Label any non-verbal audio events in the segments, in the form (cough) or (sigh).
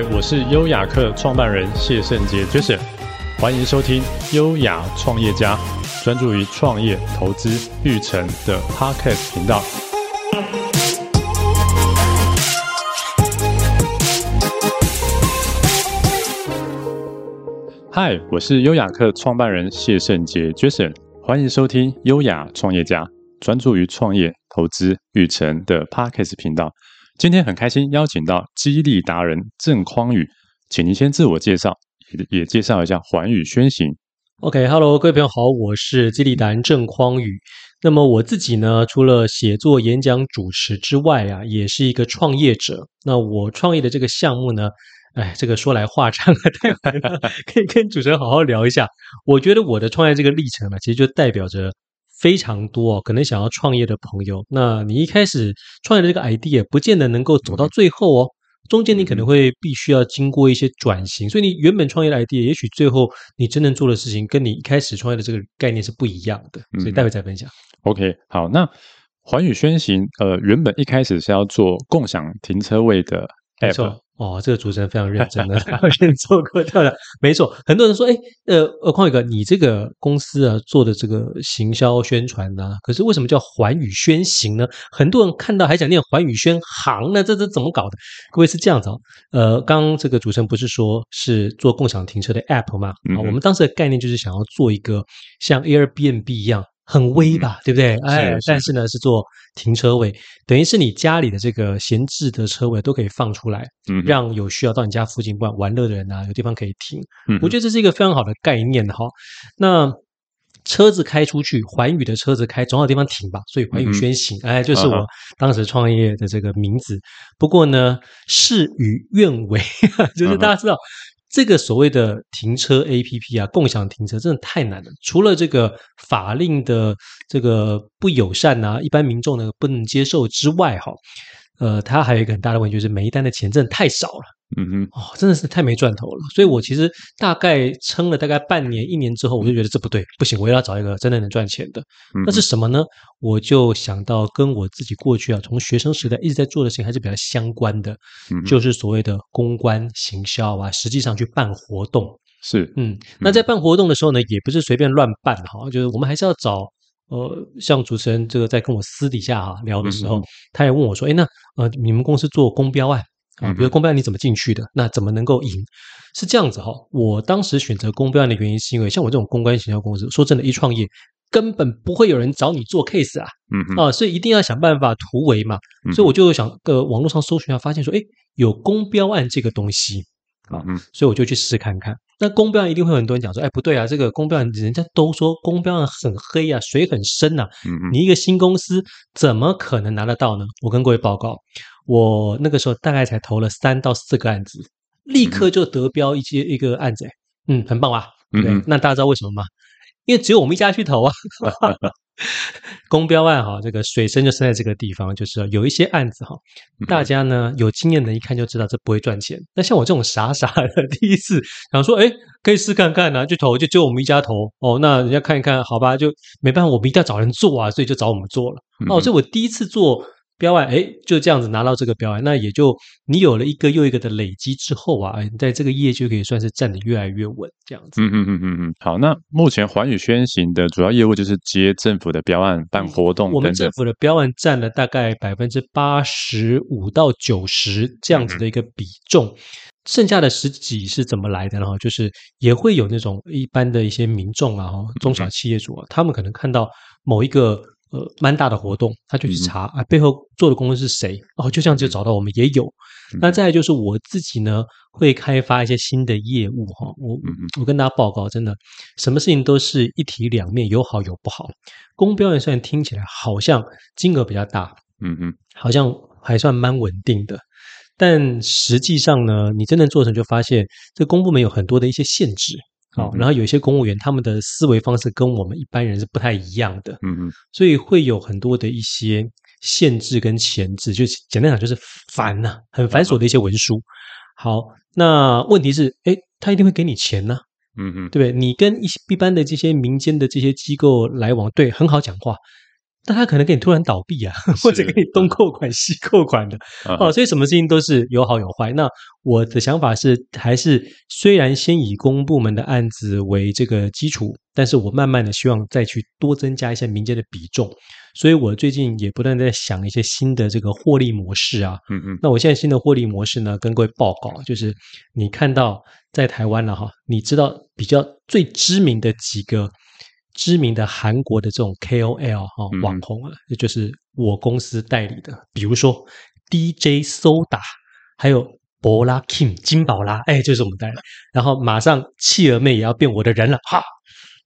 嗨，我是优雅客创办人谢圣杰 Jason，欢迎收听优雅创业家，专注于创业、投资、育成的 Podcast 频道。嗨，我是优雅客创办人谢圣杰 Jason，欢迎收听优雅创业家，专注于创业、投资、育成的 Podcast 频道。今天很开心邀请到激励达人郑匡宇，请您先自我介绍，也也介绍一下寰宇轩行。OK，Hello，、各位朋友好，我是激励达人郑匡宇。那么我自己呢，除了写作、演讲、主持之外啊，也是一个创业者。那我创业的这个项目呢，哎，这个说来话长啊，太烦了，(laughs) 可以跟主持人好好聊一下。我觉得我的创业这个历程呢，其实就代表着。非常多，可能想要创业的朋友，那你一开始创业的这个 idea 不见得能够走到最后哦，中间你可能会必须要经过一些转型，所以你原本创业的 idea，也许最后你真正做的事情跟你一开始创业的这个概念是不一样的，所以待会再分享。嗯、OK，好，那环宇轩行，呃，原本一开始是要做共享停车位的 app。哦，这个主持人非常认真的，(laughs) 我先做过调查，没错。很多人说，哎，呃，呃，匡宇哥，你这个公司啊做的这个行销宣传呢、啊，可是为什么叫环宇轩行呢？很多人看到还想念环宇轩行呢，这这怎么搞的？各位是这样子哦，呃，刚刚这个主持人不是说是做共享停车的 app 吗？啊、嗯，我们当时的概念就是想要做一个像 Airbnb 一样。很微吧，对不对？哎，但是呢，是做停车位，等于是你家里的这个闲置的车位都可以放出来，嗯，让有需要到你家附近不管玩乐的人啊，有地方可以停。嗯，我觉得这是一个非常好的概念哈。那车子开出去，环宇的车子开总有地方停吧，所以环宇先行，哎，就是我当时创业的这个名字。不过呢，事与愿违，(laughs) 就是大家知道。这个所谓的停车 APP 啊，共享停车真的太难了。除了这个法令的这个不友善啊，一般民众呢不能接受之外，哈，呃，它还有一个很大的问题，就是每一单的钱真的太少了。嗯哼，哦，真的是太没赚头了。所以我其实大概撑了大概半年、一年之后，我就觉得这不对，不行，我要找一个真的能赚钱的。那是什么呢？我就想到跟我自己过去啊，从学生时代一直在做的事情还是比较相关的，就是所谓的公关行销啊，实际上去办活动。是，嗯，那在办活动的时候呢，也不是随便乱办哈，就是我们还是要找呃，像主持人这个在跟我私底下啊聊的时候，他也问我说，哎，那呃，你们公司做公标案？啊，比如公标案你怎么进去的？那怎么能够赢？是这样子哈。我当时选择公标案的原因，是因为像我这种公关行销公司，说真的，一创业根本不会有人找你做 case 啊，嗯啊，所以一定要想办法突围嘛。所以我就想，呃，网络上搜寻一下，发现说，哎，有公标案这个东西啊，所以我就去试试看看。那公标案一定会有很多人讲说，哎，不对啊，这个公标案人家都说公标案很黑啊，水很深呐，你一个新公司怎么可能拿得到呢？我跟各位报告。我那个时候大概才投了三到四个案子，立刻就得标一些一个案子，嗯，很棒吧？对，嗯、那大家知道为什么吗？因为只有我们一家去投啊。(laughs) (laughs) (laughs) (laughs) 公标案哈，这个水深就深在这个地方，就是有一些案子哈，大家呢有经验的，一看就知道这不会赚钱。那像我这种傻傻的，(laughs) 第一次想说，哎，可以试看看呢、啊，就投，就只有我们一家投哦。那人家看一看，好吧，就没办法，我们一定要找人做啊，所以就找我们做了。哦，所以我第一次做。标案，哎，就这样子拿到这个标案，那也就你有了一个又一个的累积之后啊，你在这个业就可以算是站得越来越稳，这样子。嗯嗯嗯嗯嗯。好，那目前环宇宣行的主要业务就是接政府的标案、办活动等等。我们政府的标案占了大概百分之八十五到九十这样子的一个比重，嗯、剩下的十几是怎么来的呢？就是也会有那种一般的一些民众啊，哈，中小企业主啊，嗯、他们可能看到某一个。呃，蛮大的活动，他就去查啊，背后做的公司是谁，哦，就这样就找到我们也有。那再来就是我自己呢，会开发一些新的业务哈。我我跟大家报告，真的，什么事情都是一体两面，有好有不好。公标案虽然听起来好像金额比较大，嗯嗯，好像还算蛮稳定的，但实际上呢，你真正做成就发现，这公部门有很多的一些限制。好，然后有一些公务员，他们的思维方式跟我们一般人是不太一样的，嗯嗯，所以会有很多的一些限制跟前置，就简单讲就是烦呐，很繁琐的一些文书。好，那问题是，哎，他一定会给你钱呢，嗯嗯，对不对？你跟一一般的这些民间的这些机构来往，对，很好讲话，但他可能给你突然倒闭啊，(laughs) 或者给你东扣款 (laughs) 西扣款的哦，所以什么事情都是有好有坏。那我的想法是，还是虽然先以公部门的案子为这个基础，但是我慢慢的希望再去多增加一些民间的比重。所以我最近也不断在想一些新的这个获利模式啊。嗯嗯。那我现在新的获利模式呢，跟各位报告，就是你看到在台湾了哈，你知道比较最知名的几个。知名的韩国的这种 KOL 哈网红啊，也、嗯、就是我公司代理的，比如说 DJ Soda，还有博拉 Kim 金宝拉，哎，就是我们代理。然后马上企鹅妹也要变我的人了，哈。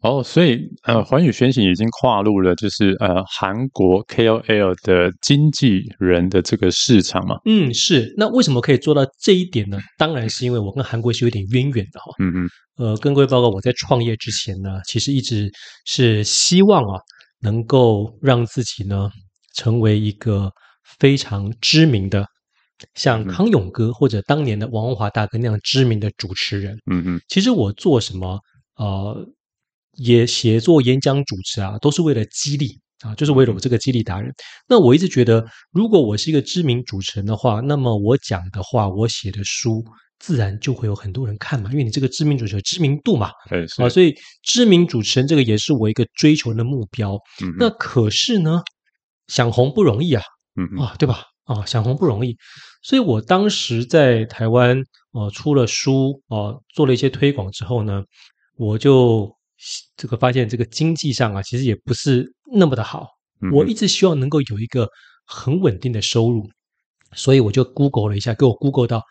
哦，所以呃，寰宇轩行已经跨入了，就是呃，韩国 KOL 的经纪人的这个市场嘛。嗯，是。那为什么可以做到这一点呢？当然是因为我跟韩国是有点渊源的哈。嗯嗯。呃，跟各位报告，我在创业之前呢，其实一直是希望啊，能够让自己呢成为一个非常知名的，像康永哥或者当年的王文华大哥那样知名的主持人。嗯嗯。其实我做什么呃。也写作、演讲、主持啊，都是为了激励啊，就是为了我这个激励达人。那我一直觉得，如果我是一个知名主持人的话，那么我讲的话，我写的书，自然就会有很多人看嘛，因为你这个知名主持人知名度嘛，对，啊，所以知名主持人这个也是我一个追求的目标。嗯，那可是呢，想红不容易啊，嗯啊，对吧？啊，想红不容易，所以我当时在台湾，呃，出了书，呃，做了一些推广之后呢，我就。这个发现这个经济上啊，其实也不是那么的好。我一直希望能够有一个很稳定的收入，所以我就 Google 了一下，给我 Google 到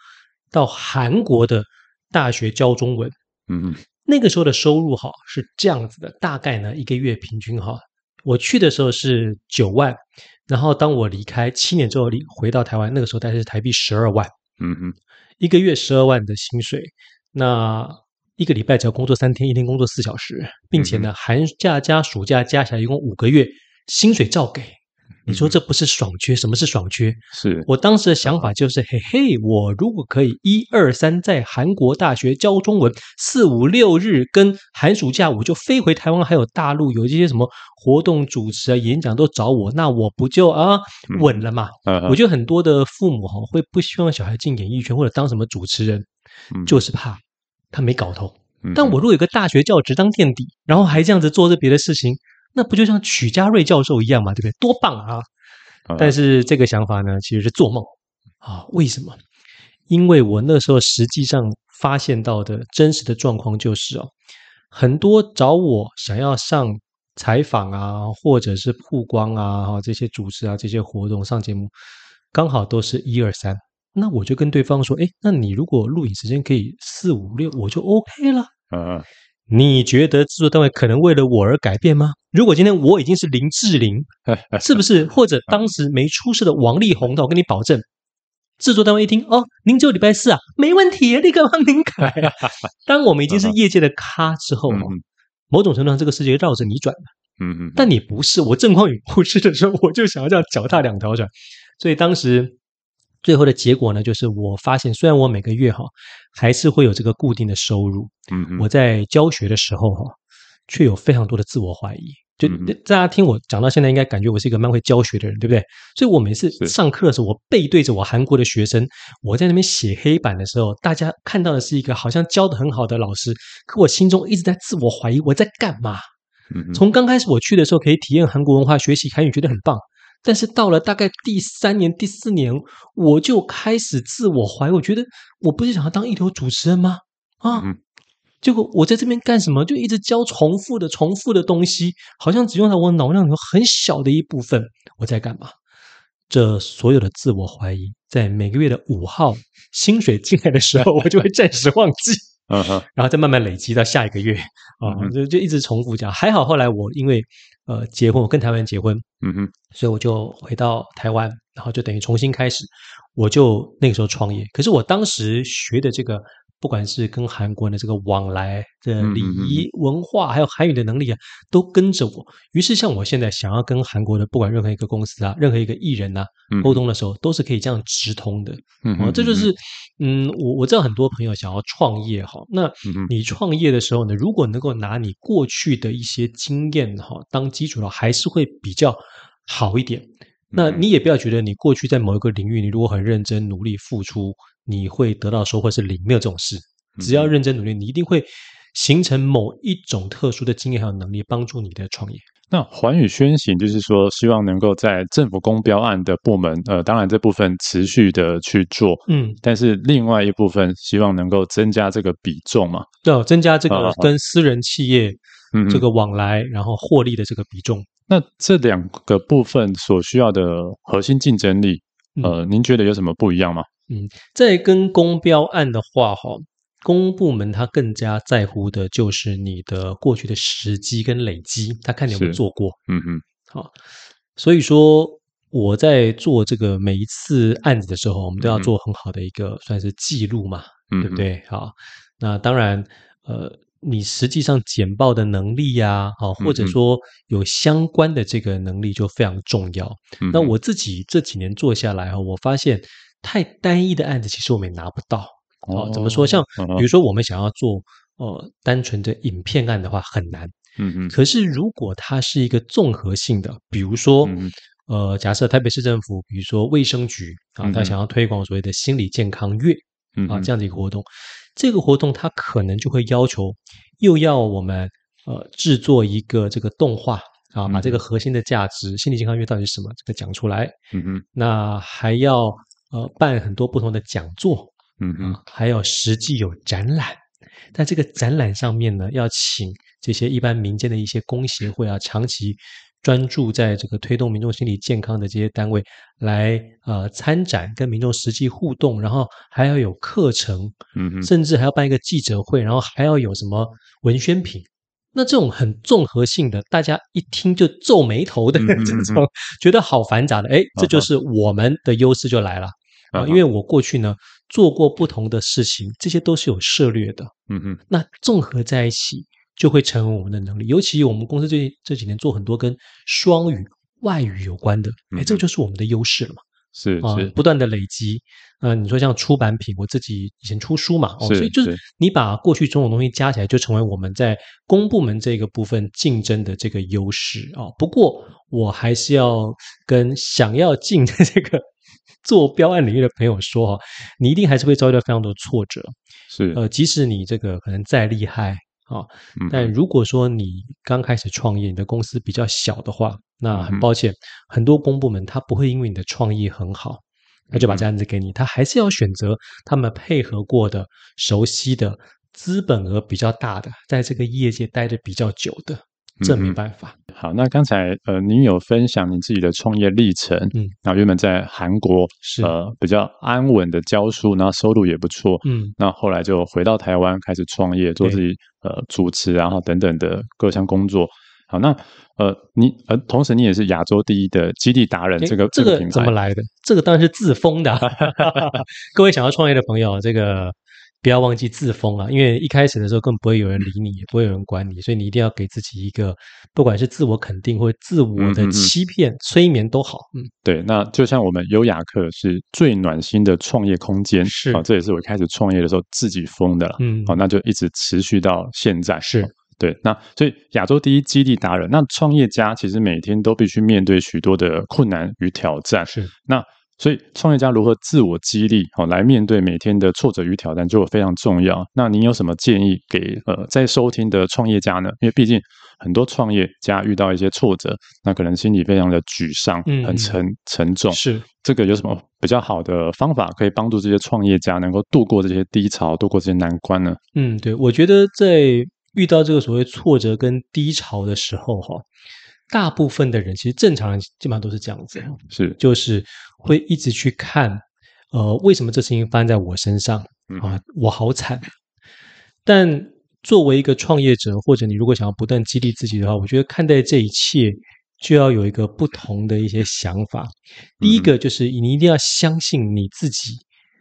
到韩国的大学教中文。嗯嗯，那个时候的收入哈是这样子的，大概呢一个月平均哈，我去的时候是九万，然后当我离开七年之后离回到台湾，那个时候大概是台币十二万。嗯嗯，一个月十二万的薪水，那。一个礼拜只要工作三天，一天工作四小时，并且呢，寒假加暑假加起来一共五个月，薪水照给。你说这不是爽缺？什么是爽缺？是我当时的想法就是，嘿嘿，我如果可以一二三在韩国大学教中文，四五六日跟寒暑假我就飞回台湾，还有大陆有一些什么活动主持啊、演讲都找我，那我不就啊稳了嘛？我觉得很多的父母哈会不希望小孩进演艺圈或者当什么主持人，就是怕。他没搞头，但我如果有个大学教职当垫底，然后还这样子做着别的事情，那不就像曲家瑞教授一样嘛，对不对？多棒啊！但是这个想法呢，其实是做梦啊。为什么？因为我那时候实际上发现到的真实的状况就是哦，很多找我想要上采访啊，或者是曝光啊，哈，这些主持啊，这些活动上节目，刚好都是一二三。那我就跟对方说，哎，那你如果录影时间可以四五六，我就 OK 了。嗯，你觉得制作单位可能为了我而改变吗？如果今天我已经是林志玲，(laughs) 是不是？或者当时没出事的王力宏，那我跟你保证，制作单位一听，哦，您只有礼拜四啊，没问题，立刻帮您改啊。(laughs) 当我们已经是业界的咖之后，某种程度上，这个世界绕着你转了。嗯嗯，但你不是，我郑匡宇不是的时候，我就想要这样脚踏两条船，所以当时。最后的结果呢，就是我发现，虽然我每个月哈还是会有这个固定的收入，嗯嗯，我在教学的时候哈，却有非常多的自我怀疑。就大家听我讲到现在，应该感觉我是一个蛮会教学的人，对不对？所以我每次上课的时候，我背对着我韩国的学生，我在那边写黑板的时候，大家看到的是一个好像教的很好的老师，可我心中一直在自我怀疑，我在干嘛？从刚开始我去的时候，可以体验韩国文化，学习韩语，觉得很棒。但是到了大概第三年、第四年，我就开始自我怀疑。我觉得我不是想要当一流主持人吗？啊，结果我在这边干什么？就一直教重复的、重复的东西，好像只用到我脑量里头很小的一部分。我在干嘛？这所有的自我怀疑，在每个月的五号薪水进来的时候，我就会暂时忘记。嗯哼，然后再慢慢累积到下一个月啊，就就一直重复讲。还好后来我因为。呃，结婚，我跟台湾人结婚，嗯哼，所以我就回到台湾，然后就等于重新开始，我就那个时候创业。可是我当时学的这个。不管是跟韩国的这个往来的礼仪文化，还有韩语的能力啊，都跟着我。于是，像我现在想要跟韩国的不管任何一个公司啊，任何一个艺人啊沟通的时候，都是可以这样直通的。嗯，这就是嗯，我我知道很多朋友想要创业哈，那你创业的时候呢，如果能够拿你过去的一些经验哈当基础的话，还是会比较好一点。那你也不要觉得你过去在某一个领域，你如果很认真努力付出，你会得到收获是零，没有这种事。只要认真努力，你一定会形成某一种特殊的经验还有能力，帮助你的创业。那环宇宣行就是说，希望能够在政府公标案的部门，呃，当然这部分持续的去做，嗯，但是另外一部分希望能够增加这个比重嘛，对，增加这个跟私人企业这个往来，然后获利的这个比重。那这两个部分所需要的核心竞争力，呃，您觉得有什么不一样吗？嗯，在跟公标案的话，哈。公部门他更加在乎的就是你的过去的时机跟累积，他看你有没有做过。嗯嗯，好，所以说我在做这个每一次案子的时候，我们都要做很好的一个算是记录嘛，嗯、对不对？好，那当然，呃，你实际上简报的能力呀，啊，或者说有相关的这个能力就非常重要。嗯、那我自己这几年做下来哈，我发现太单一的案子，其实我们也拿不到。哦，怎么说？像比如说，我们想要做呃单纯的影片案的话，很难。嗯嗯。可是如果它是一个综合性的，比如说呃，假设台北市政府，比如说卫生局啊，他想要推广所谓的心理健康月啊这样的一个活动，这个活动它可能就会要求又要我们呃制作一个这个动画啊，把这个核心的价值心理健康月到底是什么这个讲出来。嗯嗯。那还要呃办很多不同的讲座。嗯嗯，还要实际有展览，在这个展览上面呢，要请这些一般民间的一些工协会啊，长期专注在这个推动民众心理健康的这些单位来呃参展，跟民众实际互动，然后还要有课程，嗯嗯，甚至还要办一个记者会，然后还要有什么文宣品，那这种很综合性的，大家一听就皱眉头的 (laughs) 这种，觉得好繁杂的，哎，这就是我们的优势就来了。啊，因为我过去呢做过不同的事情，这些都是有涉略的。嗯嗯，那综合在一起就会成为我们的能力。尤其我们公司这这几年做很多跟双语、外语有关的，哎，这个就是我们的优势了嘛。是是，不断的累积。呃，你说像出版品，我自己以前出书嘛，哦，所以就是你把过去种种东西加起来，就成为我们在公部门这个部分竞争的这个优势啊。不过我还是要跟想要进的这个。(laughs) 做标案领域的朋友说哈，你一定还是会遭遇到非常多的挫折，是呃，即使你这个可能再厉害啊，但如果说你刚开始创业，你的公司比较小的话，那很抱歉，很多公部门他不会因为你的创意很好，他就把这案子给你，他还是要选择他们配合过的、熟悉的、资本额比较大的，在这个业界待的比较久的。这没办法。嗯、好，那刚才呃，您有分享你自己的创业历程，嗯，然后原本在韩国是呃比较安稳的教书，然后收入也不错，嗯，那后来就回到台湾开始创业，做自己呃主持，然后等等的各项工作。好，那呃，你呃，同时你也是亚洲第一的基地达人，这个这个怎么来的？这个当然是自封的。(laughs) 各位想要创业的朋友，这个。不要忘记自封啊，因为一开始的时候更不会有人理你，也不会有人管你，所以你一定要给自己一个，不管是自我肯定或自我的欺骗、嗯、催眠都好。嗯，对，那就像我们优雅客是最暖心的创业空间，是啊、哦，这也是我一开始创业的时候自己封的了。嗯，好、哦，那就一直持续到现在。是、哦、对，那所以亚洲第一激励达人，那创业家其实每天都必须面对许多的困难与挑战。是那。所以，创业家如何自我激励，好来面对每天的挫折与挑战，就非常重要。那您有什么建议给呃在收听的创业家呢？因为毕竟很多创业家遇到一些挫折，那可能心里非常的沮丧，很沉沉重。是这个有什么比较好的方法可以帮助这些创业家能够度过这些低潮，度过这些难关呢？嗯，对，我觉得在遇到这个所谓挫折跟低潮的时候，哈。大部分的人其实正常人基本上都是这样子，是就是会一直去看，呃，为什么这事情发生在我身上啊？我好惨。但作为一个创业者，或者你如果想要不断激励自己的话，我觉得看待这一切就要有一个不同的一些想法。第一个就是你一定要相信你自己，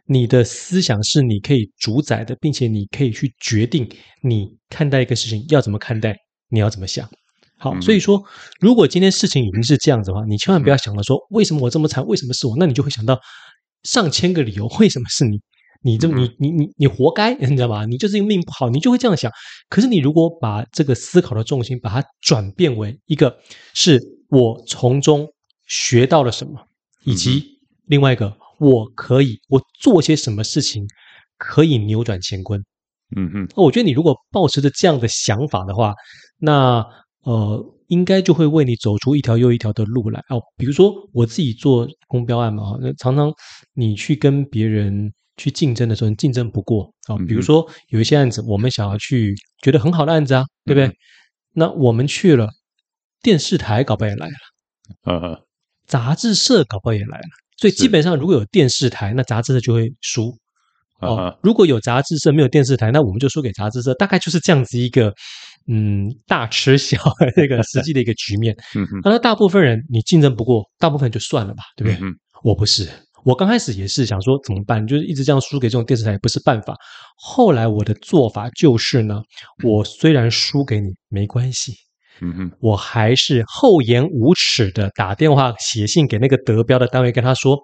你的思想是你可以主宰的，并且你可以去决定你看待一个事情要怎么看待，你要怎么想。好，所以说，如果今天事情已经是这样子的话，你千万不要想到说，为什么我这么惨，为什么是我？那你就会想到上千个理由，为什么是你？你这么你你你你活该，你知道吧？你就是因为命不好，你就会这样想。可是你如果把这个思考的重心把它转变为一个，是我从中学到了什么，以及另外一个，我可以我做些什么事情可以扭转乾坤。嗯嗯，我觉得你如果保持着这样的想法的话，那呃，应该就会为你走出一条又一条的路来哦。比如说我自己做公标案嘛，那常常你去跟别人去竞争的时候，你竞争不过啊。比如说有一些案子，我们想要去觉得很好的案子啊，对不对？那我们去了，电视台搞不好也来了，呃，杂志社搞不好也来了。所以基本上如果有电视台，那杂志社就会输。哦，如果有杂志社没有电视台，那我们就输给杂志社，大概就是这样子一个嗯大吃小的那个实际的一个局面。(laughs) 嗯嗯，那大部分人你竞争不过，大部分人就算了吧，对不对？嗯，我不是，我刚开始也是想说怎么办，就是一直这样输给这种电视台也不是办法。后来我的做法就是呢，我虽然输给你没关系，嗯哼，我还是厚颜无耻的打电话写信给那个得标的单位，跟他说。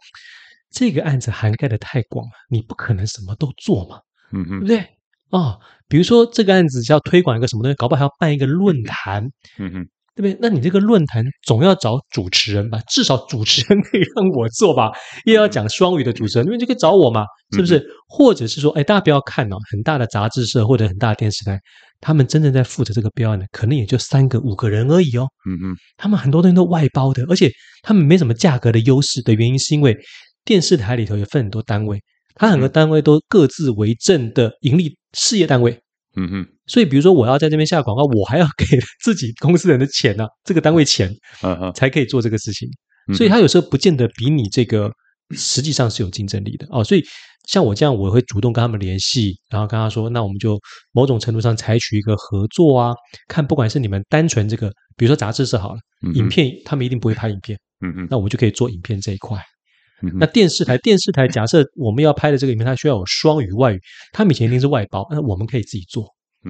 这个案子涵盖的太广了，你不可能什么都做嘛，嗯哼，对不对？哦，比如说这个案子是要推广一个什么东西，搞不好还要办一个论坛，嗯嗯，对不对？那你这个论坛总要找主持人吧？至少主持人 (laughs) 可以让我做吧？又要讲双语的主持人，因为就可以找我嘛，是不是？或者是说，哎，大家不要看哦，很大的杂志社或者很大的电视台，他们真正在负责这个标案的，可能也就三个五个人而已哦，嗯嗯，他们很多东西都外包的，而且他们没什么价格的优势的原因是因为。电视台里头也分很多单位，它很多单位都各自为政的盈利事业单位。嗯哼，所以比如说我要在这边下广告，我还要给自己公司人的钱呢、啊，这个单位钱，才可以做这个事情。所以他有时候不见得比你这个实际上是有竞争力的哦。所以像我这样，我会主动跟他们联系，然后跟他说，那我们就某种程度上采取一个合作啊，看不管是你们单纯这个，比如说杂志社好了，影片他们一定不会拍影片，嗯嗯，那我们就可以做影片这一块。那电视台，电视台假设我们要拍的这个影片，它需要有双语外语，他们以前一定是外包，那我们可以自己做。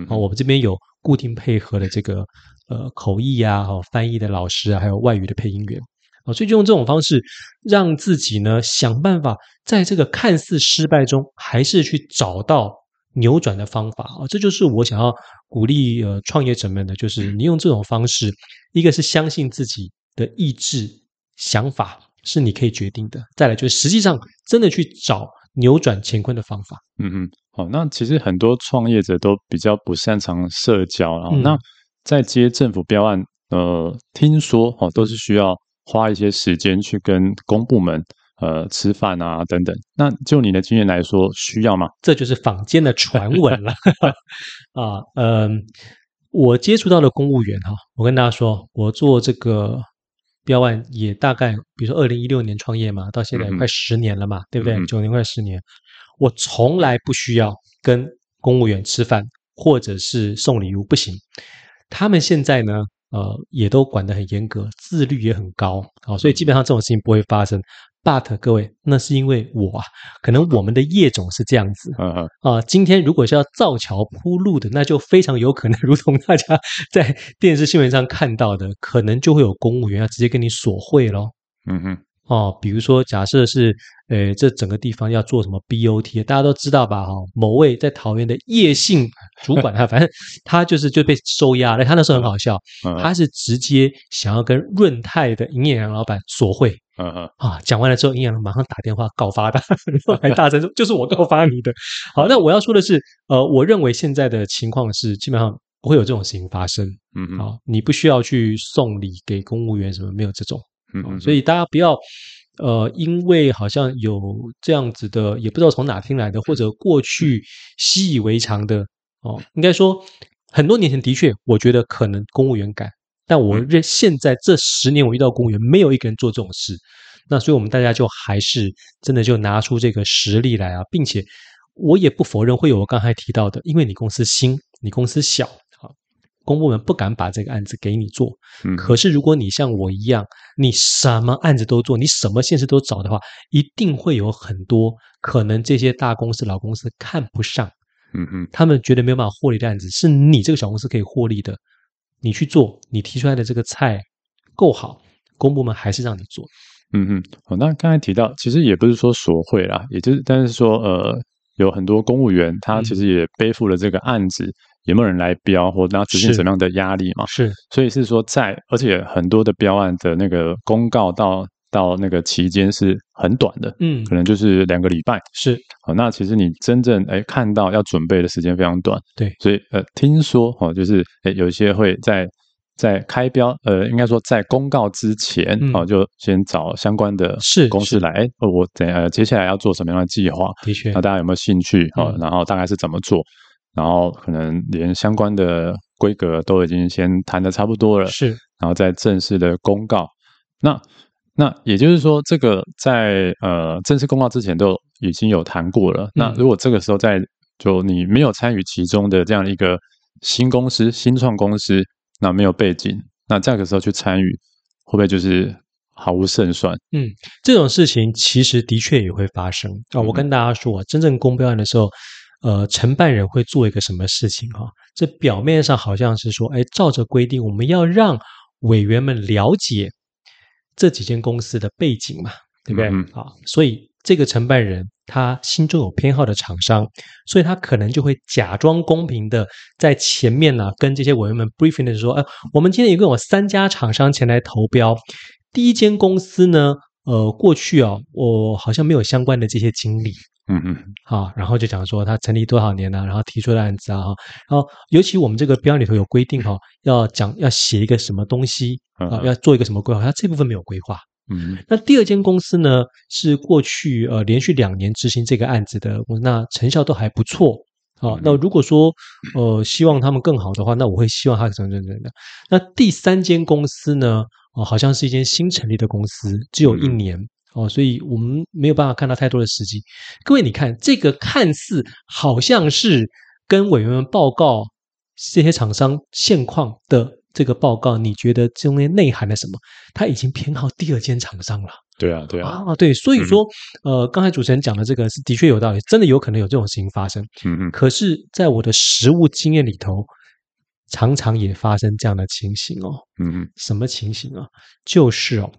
啊，我们这边有固定配合的这个呃口译啊，哦翻译的老师啊，还有外语的配音员啊，所以就用这种方式，让自己呢想办法在这个看似失败中，还是去找到扭转的方法啊。这就是我想要鼓励呃创业者们的，就是你用这种方式，一个是相信自己的意志想法。是你可以决定的。再来就是实际上真的去找扭转乾坤的方法。嗯嗯，好，那其实很多创业者都比较不擅长社交，然后那在接政府标案，呃，听说哦都是需要花一些时间去跟公部门呃吃饭啊等等。那就你的经验来说，需要吗？这就是坊间的传闻了。(laughs) 啊，嗯、呃，我接触到的公务员哈，我跟大家说，我做这个。标案也大概，比如说二零一六年创业嘛，到现在快十年了嘛，嗯、对不对？九年快十年，我从来不需要跟公务员吃饭，或者是送礼物，不行。他们现在呢，呃，也都管得很严格，自律也很高，好，所以基本上这种事情不会发生。But 各位，那是因为我啊，可能我们的业种是这样子啊、呃。今天如果是要造桥铺路的，那就非常有可能，如同大家在电视新闻上看到的，可能就会有公务员要直接跟你索贿喽。嗯哼。哦，比如说，假设是，呃，这整个地方要做什么 BOT，大家都知道吧？哈，某位在桃园的叶姓主管，他反正他就是就被收押了。他那时候很好笑，他是直接想要跟润泰的营业员老板索贿。嗯嗯啊，讲完了之后，营业员马上打电话告发他，还大声说就是我告发你的。好，那我要说的是，呃，我认为现在的情况是基本上不会有这种事情发生。嗯嗯，好，你不需要去送礼给公务员什么，没有这种。嗯，所以大家不要，呃，因为好像有这样子的，也不知道从哪听来的，或者过去习以为常的哦。应该说，很多年前的确，我觉得可能公务员敢，但我认现在这十年我遇到公务员，没有一个人做这种事。那所以我们大家就还是真的就拿出这个实力来啊，并且我也不否认会有我刚才提到的，因为你公司新，你公司小。公部门不敢把这个案子给你做，可是如果你像我一样，你什么案子都做，你什么现实都找的话，一定会有很多可能这些大公司、老公司看不上，嗯嗯，他们觉得没有办法获利的案子，是你这个小公司可以获利的，你去做，你提出来的这个菜够好，公部门还是让你做，嗯嗯，哦，那刚才提到，其实也不是说索贿啦，也就是，但是说，呃。有很多公务员，他其实也背负了这个案子，嗯、有没有人来标，或者要执行什么样的压力嘛？是，所以是说在，而且很多的标案的那个公告到到那个期间是很短的，嗯，可能就是两个礼拜。是，好，那其实你真正哎看到要准备的时间非常短，对，所以呃，听说哦，就是哎有一些会在。在开标，呃，应该说在公告之前，哦，就先找相关的公司来，哎，我等呃接下来要做什么样的计划？的确，那大家有没有兴趣？哦，然后大概是怎么做？然后可能连相关的规格都已经先谈的差不多了，是，然后再正式的公告。那那也就是说，这个在呃正式公告之前都已经有谈过了。那如果这个时候在就你没有参与其中的这样一个新公司、新创公司。那没有背景，那这个时候去参与，会不会就是毫无胜算？嗯，这种事情其实的确也会发生啊。我跟大家说，真正公标案的时候，呃，承办人会做一个什么事情哈？这表面上好像是说，哎，照着规定，我们要让委员们了解这几间公司的背景嘛，对不对？嗯，好，所以这个承办人。他心中有偏好的厂商，所以他可能就会假装公平的在前面呢、啊，跟这些委员们 briefing 的说，哎，我们今天一共有三家厂商前来投标，第一间公司呢，呃，过去啊，我好像没有相关的这些经历，嗯嗯，好，然后就讲说他成立多少年了、啊，然后提出的案子啊，然后尤其我们这个标里头有规定哈、(laughs) 啊，要讲要写一个什么东西啊，要做一个什么规划，他这部分没有规划。嗯，那第二间公司呢，是过去呃连续两年执行这个案子的，那成效都还不错啊、哦。那如果说呃希望他们更好的话，那我会希望他怎么怎么的。那第三间公司呢，哦，好像是一间新成立的公司，只有一年哦，所以我们没有办法看到太多的时机。各位，你看这个看似好像是跟委员们报告这些厂商现况的。这个报告，你觉得中间内涵了什么？他已经偏好第二间厂商了。对啊，对啊，啊，对，所以说，嗯、呃，刚才主持人讲的这个是的确有道理，真的有可能有这种事情发生。嗯嗯。可是，在我的实务经验里头，常常也发生这样的情形哦。嗯嗯。什么情形啊？就是哦，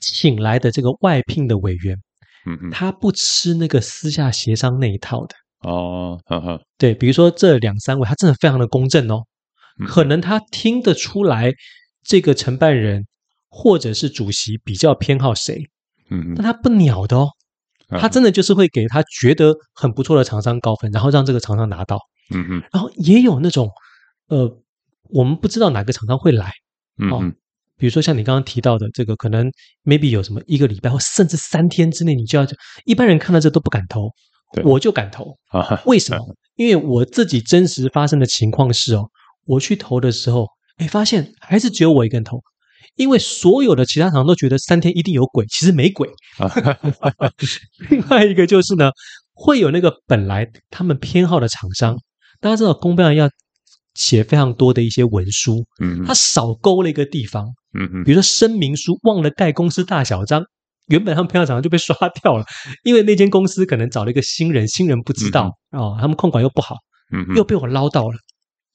请来的这个外聘的委员，嗯嗯，他不吃那个私下协商那一套的。哦，呵呵。对，比如说这两三位，他真的非常的公正哦。可能他听得出来，这个承办人或者是主席比较偏好谁，嗯，但他不鸟的哦，他真的就是会给他觉得很不错的厂商高分，然后让这个厂商拿到，嗯嗯，然后也有那种，呃，我们不知道哪个厂商会来，哦，比如说像你刚刚提到的这个，可能 maybe 有什么一个礼拜或甚至三天之内，你就要，一般人看到这都不敢投，我就敢投，(laughs) 为什么？因为我自己真实发生的情况是哦。我去投的时候，哎，发现还是只有我一个人投，因为所有的其他厂商都觉得三天一定有鬼，其实没鬼。(laughs) 另外一个就是呢，会有那个本来他们偏好的厂商，大家知道公标要写非常多的一些文书，嗯，他少勾了一个地方，嗯嗯，比如说声明书忘了盖公司大小章，原本他们偏好厂就被刷掉了，(laughs) 因为那间公司可能找了一个新人，新人不知道哦，他们控管又不好，嗯，又被我捞到了。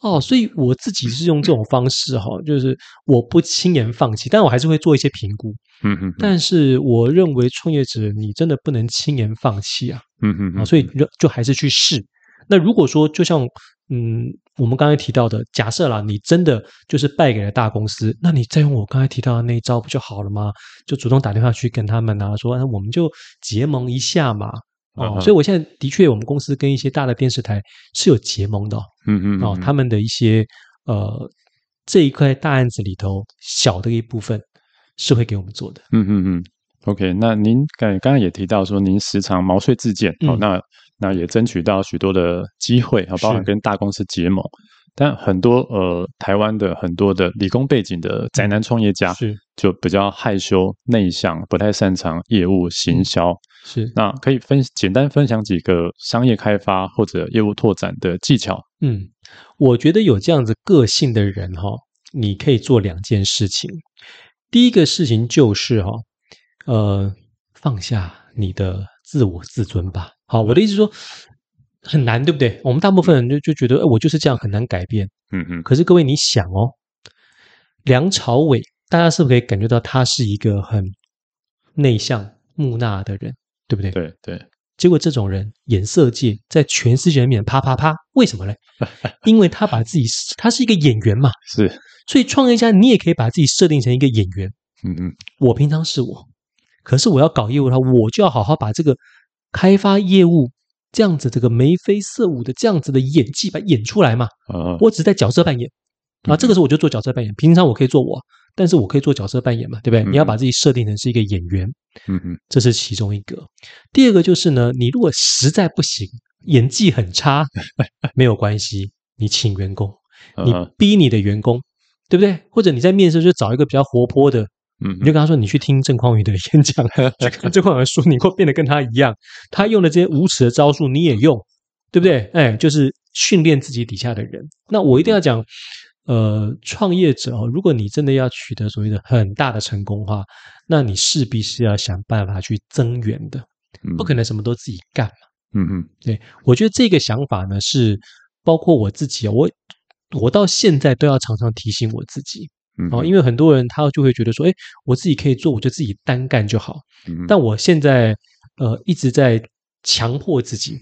哦，所以我自己是用这种方式哈，就是我不轻言放弃，但我还是会做一些评估。嗯嗯。但是我认为创业者你真的不能轻言放弃啊。嗯嗯。啊，所以就就还是去试。那如果说就像嗯我们刚才提到的，假设啦，你真的就是败给了大公司，那你再用我刚才提到的那一招不就好了吗？就主动打电话去跟他们啊，说那我们就结盟一下嘛。哦，所以我现在的确，我们公司跟一些大的电视台是有结盟的哦。嗯嗯，哦，他们的一些呃这一块大案子里头小的一部分是会给我们做的。嗯嗯嗯。OK，那您刚刚刚也提到说，您时常毛遂自荐，好，那那也争取到许多的机会啊，包含跟大公司结盟。但很多呃，台湾的很多的理工背景的宅男创业家是就比较害羞内向，不太擅长业务行销。是，那可以分简单分享几个商业开发或者业务拓展的技巧。嗯，我觉得有这样子个性的人哈，你可以做两件事情。第一个事情就是哈，呃，放下你的自我自尊吧。好，我的意思说。很难，对不对？我们大部分人就就觉得，哎，我就是这样，很难改变。嗯嗯。可是各位，你想哦，梁朝伟，大家是不是可以感觉到他是一个很内向木讷的人，对不对？对对。结果这种人演色界在全世界人面啪啪啪，为什么呢？(laughs) 因为他把自己他是一个演员嘛，(laughs) 是，所以创业家你也可以把自己设定成一个演员。嗯嗯，我平常是我，可是我要搞业务的话，我就要好好把这个开发业务这样子这个眉飞色舞的这样子的演技把演出来嘛。啊，我只在角色扮演啊，这个时候我就做角色扮演。平常我可以做我。但是我可以做角色扮演嘛，对不对？你要把自己设定成是一个演员，嗯嗯，这是其中一个。第二个就是呢，你如果实在不行，演技很差，(laughs) 没有关系，你请员工，你逼你的员工，对不对？或者你在面试就找一个比较活泼的，嗯，你就跟他说，你去听郑匡宇的 (laughs) 演讲，去看郑匡宇的书，你会变得跟他一样，他用的这些无耻的招数你也用，对不对？哎，就是训练自己底下的人。那我一定要讲。呃，创业者哦，如果你真的要取得所谓的很大的成功的话，那你势必是要想办法去增援的，不可能什么都自己干嘛。嗯嗯，对，我觉得这个想法呢，是包括我自己，我我到现在都要常常提醒我自己。嗯，哦，因为很多人他就会觉得说，哎，我自己可以做，我就自己单干就好。嗯，但我现在呃一直在强迫自己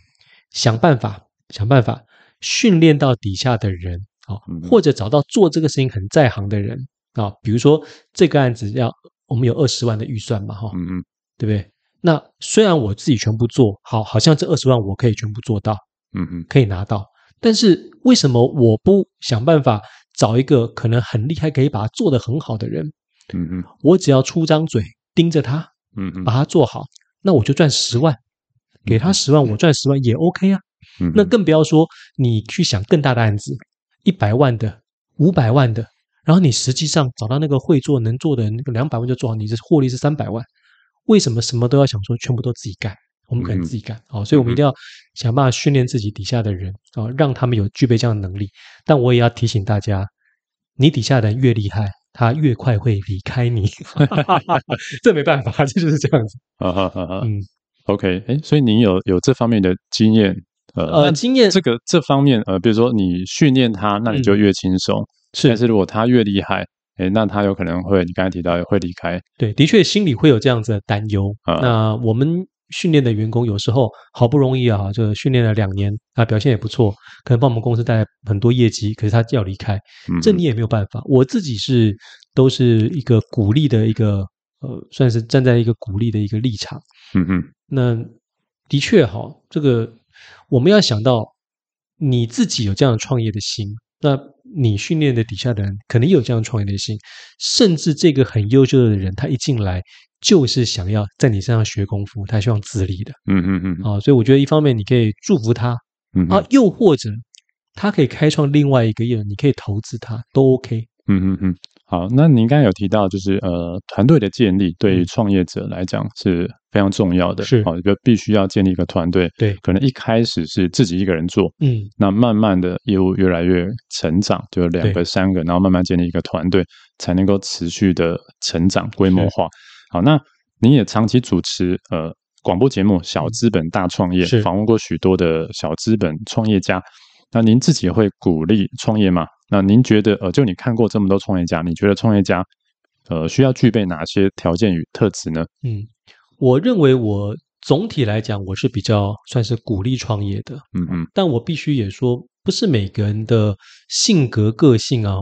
想办法，想办法训练到底下的人。或者找到做这个事情很在行的人啊，比如说这个案子要我们有二十万的预算嘛，哈，嗯嗯，对不对？那虽然我自己全部做好，好像这二十万我可以全部做到，嗯嗯，可以拿到，但是为什么我不想办法找一个可能很厉害，可以把它做得很好的人？嗯嗯，我只要出张嘴盯着他，嗯嗯，把它做好，那我就赚十万，给他十万，我赚十万也 OK 啊。嗯，那更不要说你去想更大的案子。一百万的、五百万的，然后你实际上找到那个会做、能做的那个两百万就做好，你的获利是三百万。为什么什么都要想说全部都自己干？我们可能自己干，哦，所以我们一定要想办法训练自己底下的人啊、哦，让他们有具备这样的能力。但我也要提醒大家，你底下的人越厉害，他越快会离开你。(laughs) 这没办法，这就是这样子。啊哈啊哈，嗯，OK，哎，所以你有有这方面的经验。呃，呃经验这个这方面，呃，比如说你训练他，那你就越轻松。是、嗯，但是如果他越厉害，诶，那他有可能会，你刚才提到会离开。对，的确心里会有这样子的担忧。啊、那我们训练的员工有时候好不容易啊，就训练了两年啊，表现也不错，可能帮我们公司带来很多业绩，可是他要离开，嗯、这你也没有办法。我自己是都是一个鼓励的一个，呃，算是站在一个鼓励的一个立场。嗯嗯，那的确哈，这个。我们要想到你自己有这样的创业的心，那你训练的底下的人可能也有这样创业的心，甚至这个很优秀的人，他一进来就是想要在你身上学功夫，他希望自立的。嗯嗯嗯。啊，所以我觉得一方面你可以祝福他，嗯啊，又或者他可以开创另外一个业，你可以投资他，都 OK。嗯嗯嗯。好，那您刚才有提到，就是呃，团队的建立对于创业者来讲是非常重要的，是好，就必须要建立一个团队。对，可能一开始是自己一个人做，嗯，那慢慢的业务越来越成长，就两个、三个，然后慢慢建立一个团队，才能够持续的成长、规模化。好，那您也长期主持呃广播节目《小资本大创业》，访问过许多的小资本创业家。那您自己也会鼓励创业吗？那您觉得，呃，就你看过这么多创业家，你觉得创业家，呃，需要具备哪些条件与特质呢？嗯，我认为我总体来讲，我是比较算是鼓励创业的。嗯嗯，但我必须也说，不是每个人的性格个性啊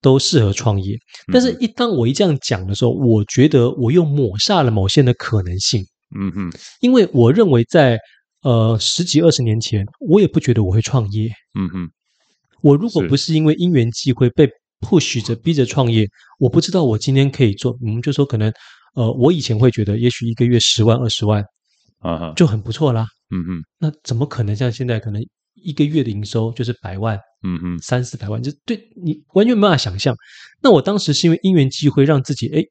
都适合创业。但是，一当我一这样讲的时候，我觉得我又抹煞了某些人的可能性。嗯嗯，因为我认为在。呃，十几二十年前，我也不觉得我会创业。嗯嗯，我如果不是因为因缘际会被 push 着逼着创业，我不知道我今天可以做。我们就说可能，呃，我以前会觉得，也许一个月十万二十万啊，就很不错啦。嗯嗯，那怎么可能像现在可能一个月的营收就是百万？嗯嗯，三四百万，就对你完全没办法想象。那我当时是因为因缘机会让自己哎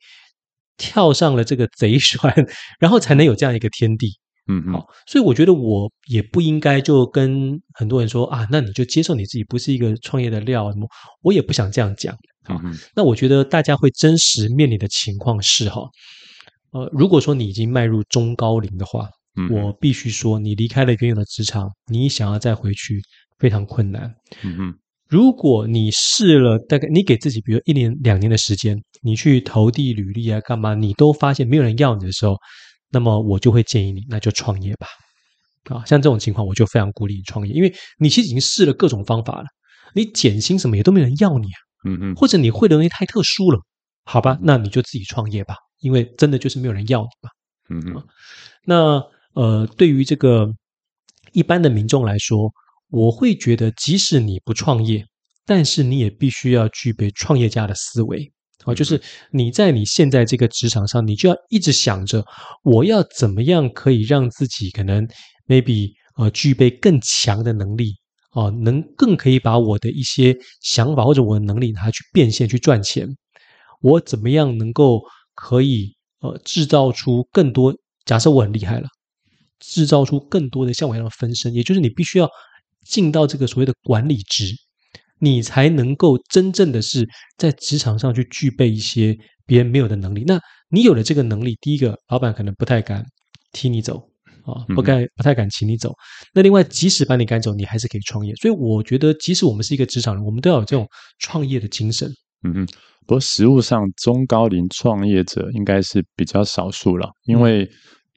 跳上了这个贼船，然后才能有这样一个天地。嗯，好，所以我觉得我也不应该就跟很多人说啊，那你就接受你自己不是一个创业的料什么，我也不想这样讲。好，那我觉得大家会真实面临的情况是哈，呃，如果说你已经迈入中高龄的话，我必须说你离开了原有的职场，你想要再回去非常困难。嗯嗯，如果你试了大概你给自己比如一年两年的时间，你去投递履历啊干嘛，你都发现没有人要你的时候。那么我就会建议你，那就创业吧。啊，像这种情况，我就非常鼓励你创业，因为你其实已经试了各种方法了，你减薪什么也都没人要你啊，嗯嗯，或者你会的东西太特殊了，好吧，那你就自己创业吧，因为真的就是没有人要你嘛，嗯嗯，那呃，对于这个一般的民众来说，我会觉得，即使你不创业，但是你也必须要具备创业家的思维。啊，就是你在你现在这个职场上，你就要一直想着，我要怎么样可以让自己可能 maybe 呃具备更强的能力啊，能更可以把我的一些想法或者我的能力拿去变现去赚钱。我怎么样能够可以呃制造出更多？假设我很厉害了，制造出更多的像我一样的分身，也就是你必须要进到这个所谓的管理职。你才能够真正的是在职场上去具备一些别人没有的能力。那你有了这个能力，第一个，老板可能不太敢踢你走啊，不敢不太敢请你走。那另外，即使把你赶走，你还是可以创业。所以我觉得，即使我们是一个职场人，我们都要有这种创业的精神。嗯嗯。不过实务上，中高龄创业者应该是比较少数了，因为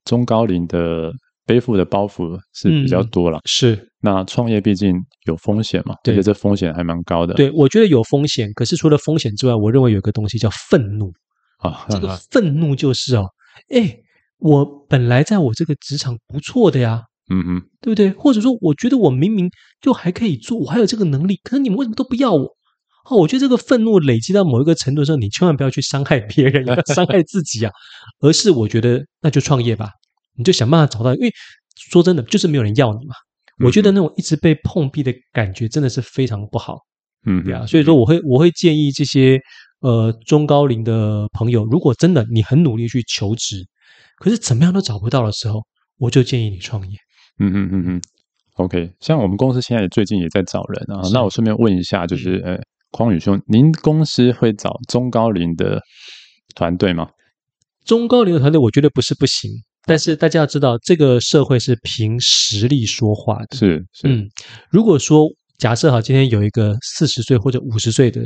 中高龄的。背负的包袱是比较多了，嗯，是。那创业毕竟有风险嘛，对，而且这风险还蛮高的。对，我觉得有风险，可是除了风险之外，我认为有一个东西叫愤怒啊。这个愤怒就是哦，哎，我本来在我这个职场不错的呀，嗯嗯，对不对？或者说，我觉得我明明就还可以做，我还有这个能力，可是你们为什么都不要我？哦，我觉得这个愤怒累积到某一个程度的时候，你千万不要去伤害别人，要伤害自己啊，而是我觉得那就创业吧。你就想办法找到，因为说真的，就是没有人要你嘛。嗯、我觉得那种一直被碰壁的感觉真的是非常不好。嗯，对啊，所以说我会我会建议这些呃中高龄的朋友，如果真的你很努力去求职，可是怎么样都找不到的时候，我就建议你创业。嗯嗯嗯嗯。OK，像我们公司现在最近也在找人啊，那我顺便问一下，就是呃，匡宇兄，您公司会找中高龄的团队吗？中高龄的团队，我觉得不是不行。但是大家要知道，这个社会是凭实力说话的。是是，嗯，如果说假设哈，今天有一个四十岁或者五十岁的，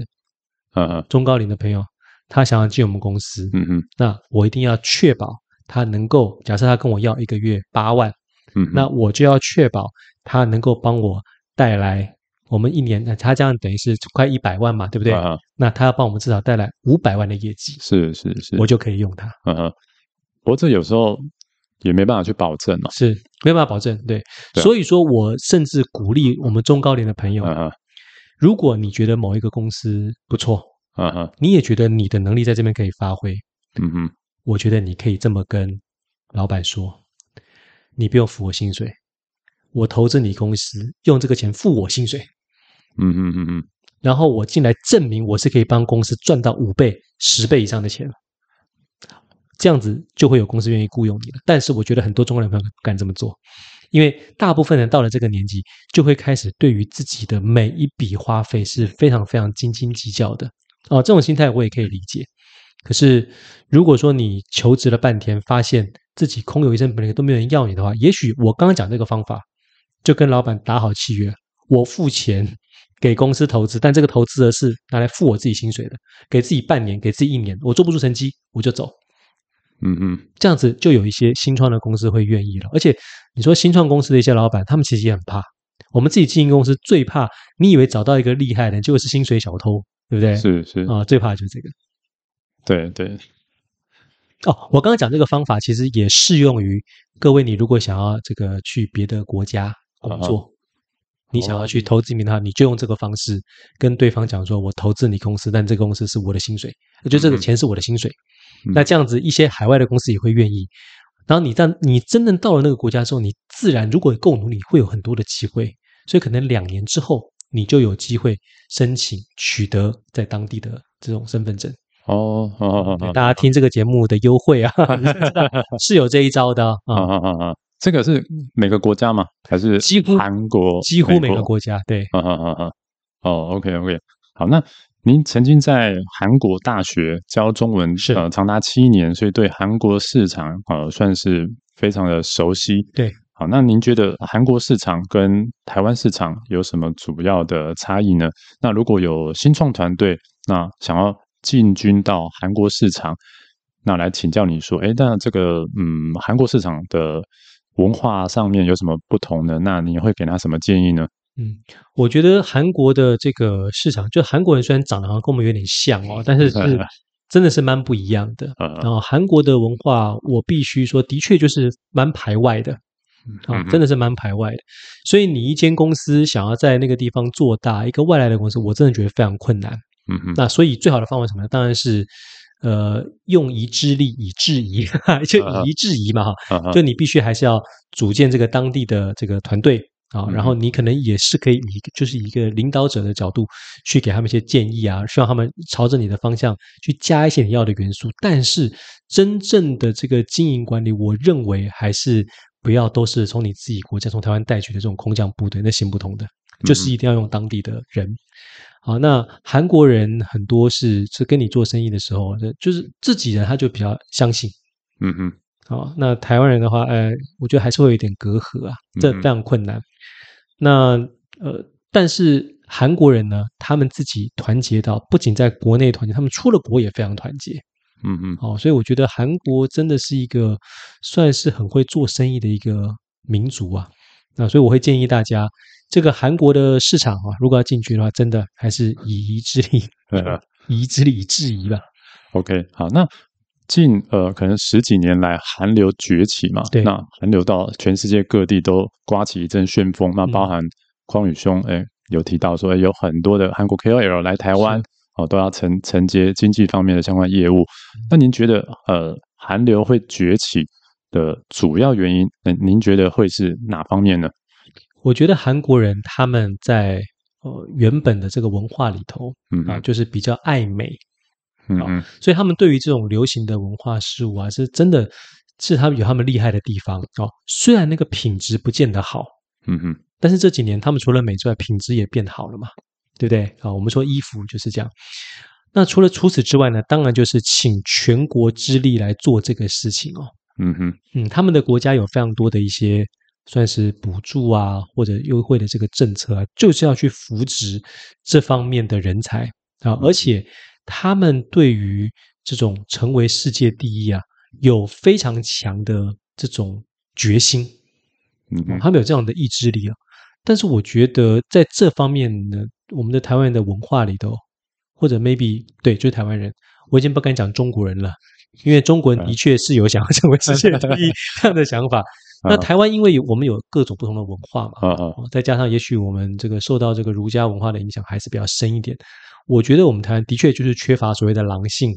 嗯嗯，中高龄的朋友，他想要进我们公司，嗯嗯，那我一定要确保他能够，假设他跟我要一个月八万，嗯，那我就要确保他能够帮我带来我们一年，那他这样等于是快一百万嘛，对不对？嗯，那他要帮我们至少带来五百万的业绩，是是是，我就可以用他。嗯嗯，不过这有时候。也没办法去保证了，是没办法保证，对，对所以说我甚至鼓励我们中高龄的朋友，嗯、如果你觉得某一个公司不错，嗯、你也觉得你的能力在这边可以发挥，嗯哼，我觉得你可以这么跟老板说，你不用付我薪水，我投资你公司，用这个钱付我薪水，嗯嗯嗯嗯，然后我进来证明我是可以帮公司赚到五倍、十倍以上的钱。这样子就会有公司愿意雇佣你了，但是我觉得很多中国人朋友不敢这么做，因为大部分人到了这个年纪，就会开始对于自己的每一笔花费是非常非常斤斤计较的。哦，这种心态我也可以理解。可是如果说你求职了半天，发现自己空有一身本领都没有人要你的话，也许我刚刚讲这个方法，就跟老板打好契约，我付钱给公司投资，但这个投资额是拿来付我自己薪水的，给自己半年，给自己一年，我做不出成绩，我就走。嗯嗯，这样子就有一些新创的公司会愿意了，而且你说新创公司的一些老板，他们其实也很怕。我们自己经营公司最怕，你以为找到一个厉害的，结果是薪水小偷，对不对？是是啊，最怕的就是这个。对对。哦，我刚刚讲这个方法，其实也适用于各位。你如果想要这个去别的国家工作，啊、你想要去投资名的话，你就用这个方式跟对方讲说：“我投资你公司，但这个公司是我的薪水，就这个钱是我的薪水。嗯”那这样子，一些海外的公司也会愿意。然后你在你真正到了那个国家之后，你自然如果够努力，会有很多的机会。所以可能两年之后，你就有机会申请取得在当地的这种身份证。哦！大家听这个节目的优惠啊，(laughs) 是有这一招的啊！(laughs) 这个是每个国家吗？还是几乎韩国？几乎每个国家对。啊啊啊啊！哦，OK OK，好那。您曾经在韩国大学教中文，是呃，长达七年，所以对韩国市场呃算是非常的熟悉。对，好，那您觉得韩国市场跟台湾市场有什么主要的差异呢？那如果有新创团队，那想要进军到韩国市场，那来请教你说，哎，那这个嗯，韩国市场的文化上面有什么不同呢？那你会给他什么建议呢？嗯，我觉得韩国的这个市场，就韩国人虽然长得好像跟我们有点像哦，但是是 (laughs) 真的是蛮不一样的。然后韩国的文化，我必须说，的确就是蛮排外的啊，真的是蛮排外的。所以你一间公司想要在那个地方做大，一个外来的公司，我真的觉得非常困难。嗯嗯。那所以最好的方法是什么呢？当然是呃，用一之力以制夷，(laughs) 就以夷制夷嘛哈。就你必须还是要组建这个当地的这个团队。啊，然后你可能也是可以以就是以一个领导者的角度去给他们一些建议啊，希望他们朝着你的方向去加一些你要的元素。但是真正的这个经营管理，我认为还是不要都是从你自己国家从台湾带去的这种空降部队，那行不通的，就是一定要用当地的人。好，那韩国人很多是是跟你做生意的时候，就是自己人他就比较相信，嗯嗯。好，那台湾人的话，呃，我觉得还是会有一点隔阂啊，这非常困难。那呃，但是韩国人呢，他们自己团结到不仅在国内团结，他们出了国也非常团结。嗯嗯，好，所以我觉得韩国真的是一个算是很会做生意的一个民族啊。那所以我会建议大家，这个韩国的市场啊，如果要进去的话，真的还是以夷之力，(laughs) 以夷之力以制夷吧。OK，好，那。近呃，可能十几年来韩流崛起嘛，对，那韩流到全世界各地都刮起一阵旋风。那包含匡宇兄哎，有提到说，有很多的韩国 KOL 来台湾哦，都要承承接经济方面的相关业务。那您觉得呃，韩流会崛起的主要原因，那您觉得会是哪方面呢？我觉得韩国人他们在呃原本的这个文化里头，嗯啊，就是比较爱美。嗯，嗯，所以他们对于这种流行的文化事物啊，是真的是他们有他们厉害的地方哦。虽然那个品质不见得好，嗯哼，但是这几年他们除了美之外，品质也变好了嘛，对不对？啊，我们说衣服就是这样。那除了除此之外呢，当然就是请全国之力来做这个事情哦。嗯哼，嗯，他们的国家有非常多的一些算是补助啊，或者优惠的这个政策啊，就是要去扶植这方面的人才啊，而且。他们对于这种成为世界第一啊，有非常强的这种决心，嗯，他们有这样的意志力啊。但是我觉得在这方面呢，我们的台湾人的文化里头，或者 maybe 对，就是台湾人，我已经不敢讲中国人了，因为中国人的确是有想要成为世界第一这样的想法。那台湾因为有我们有各种不同的文化嘛，再加上也许我们这个受到这个儒家文化的影响还是比较深一点。我觉得我们台湾的确就是缺乏所谓的狼性，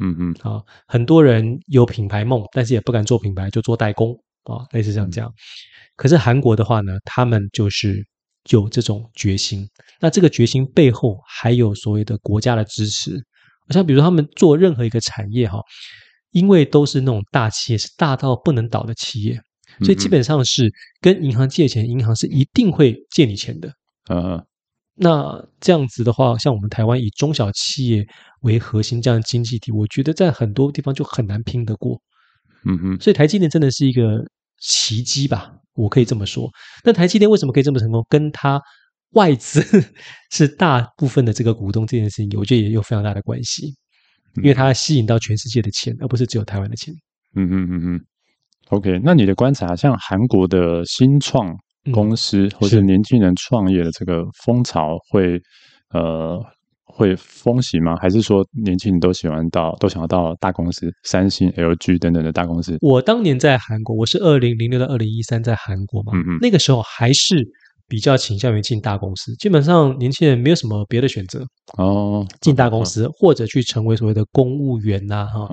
嗯嗯，啊，很多人有品牌梦，但是也不敢做品牌，就做代工啊，类似像这样讲。可是韩国的话呢，他们就是有这种决心，那这个决心背后还有所谓的国家的支持。像比如说他们做任何一个产业哈，因为都是那种大企业，是大到不能倒的企业，所以基本上是跟银行借钱，银行是一定会借你钱的，嗯。那这样子的话，像我们台湾以中小企业为核心这样的经济体，我觉得在很多地方就很难拼得过。嗯嗯，所以台积电真的是一个奇迹吧，我可以这么说。那台积电为什么可以这么成功？跟它外资 (laughs) 是大部分的这个股东这件事情，我觉得也有非常大的关系，因为它吸引到全世界的钱，而不是只有台湾的钱。嗯嗯嗯嗯。OK，那你的观察，像韩国的新创。公司或者年轻人创业的这个风潮会呃会风行吗？还是说年轻人都喜欢到都想要到大公司，三星、LG 等等的大公司？我当年在韩国，我是二零零六到二零一三在韩国嘛，嗯嗯，那个时候还是比较倾向于进大公司，基本上年轻人没有什么别的选择哦，进大公司、哦、或者去成为所谓的公务员呐，哈，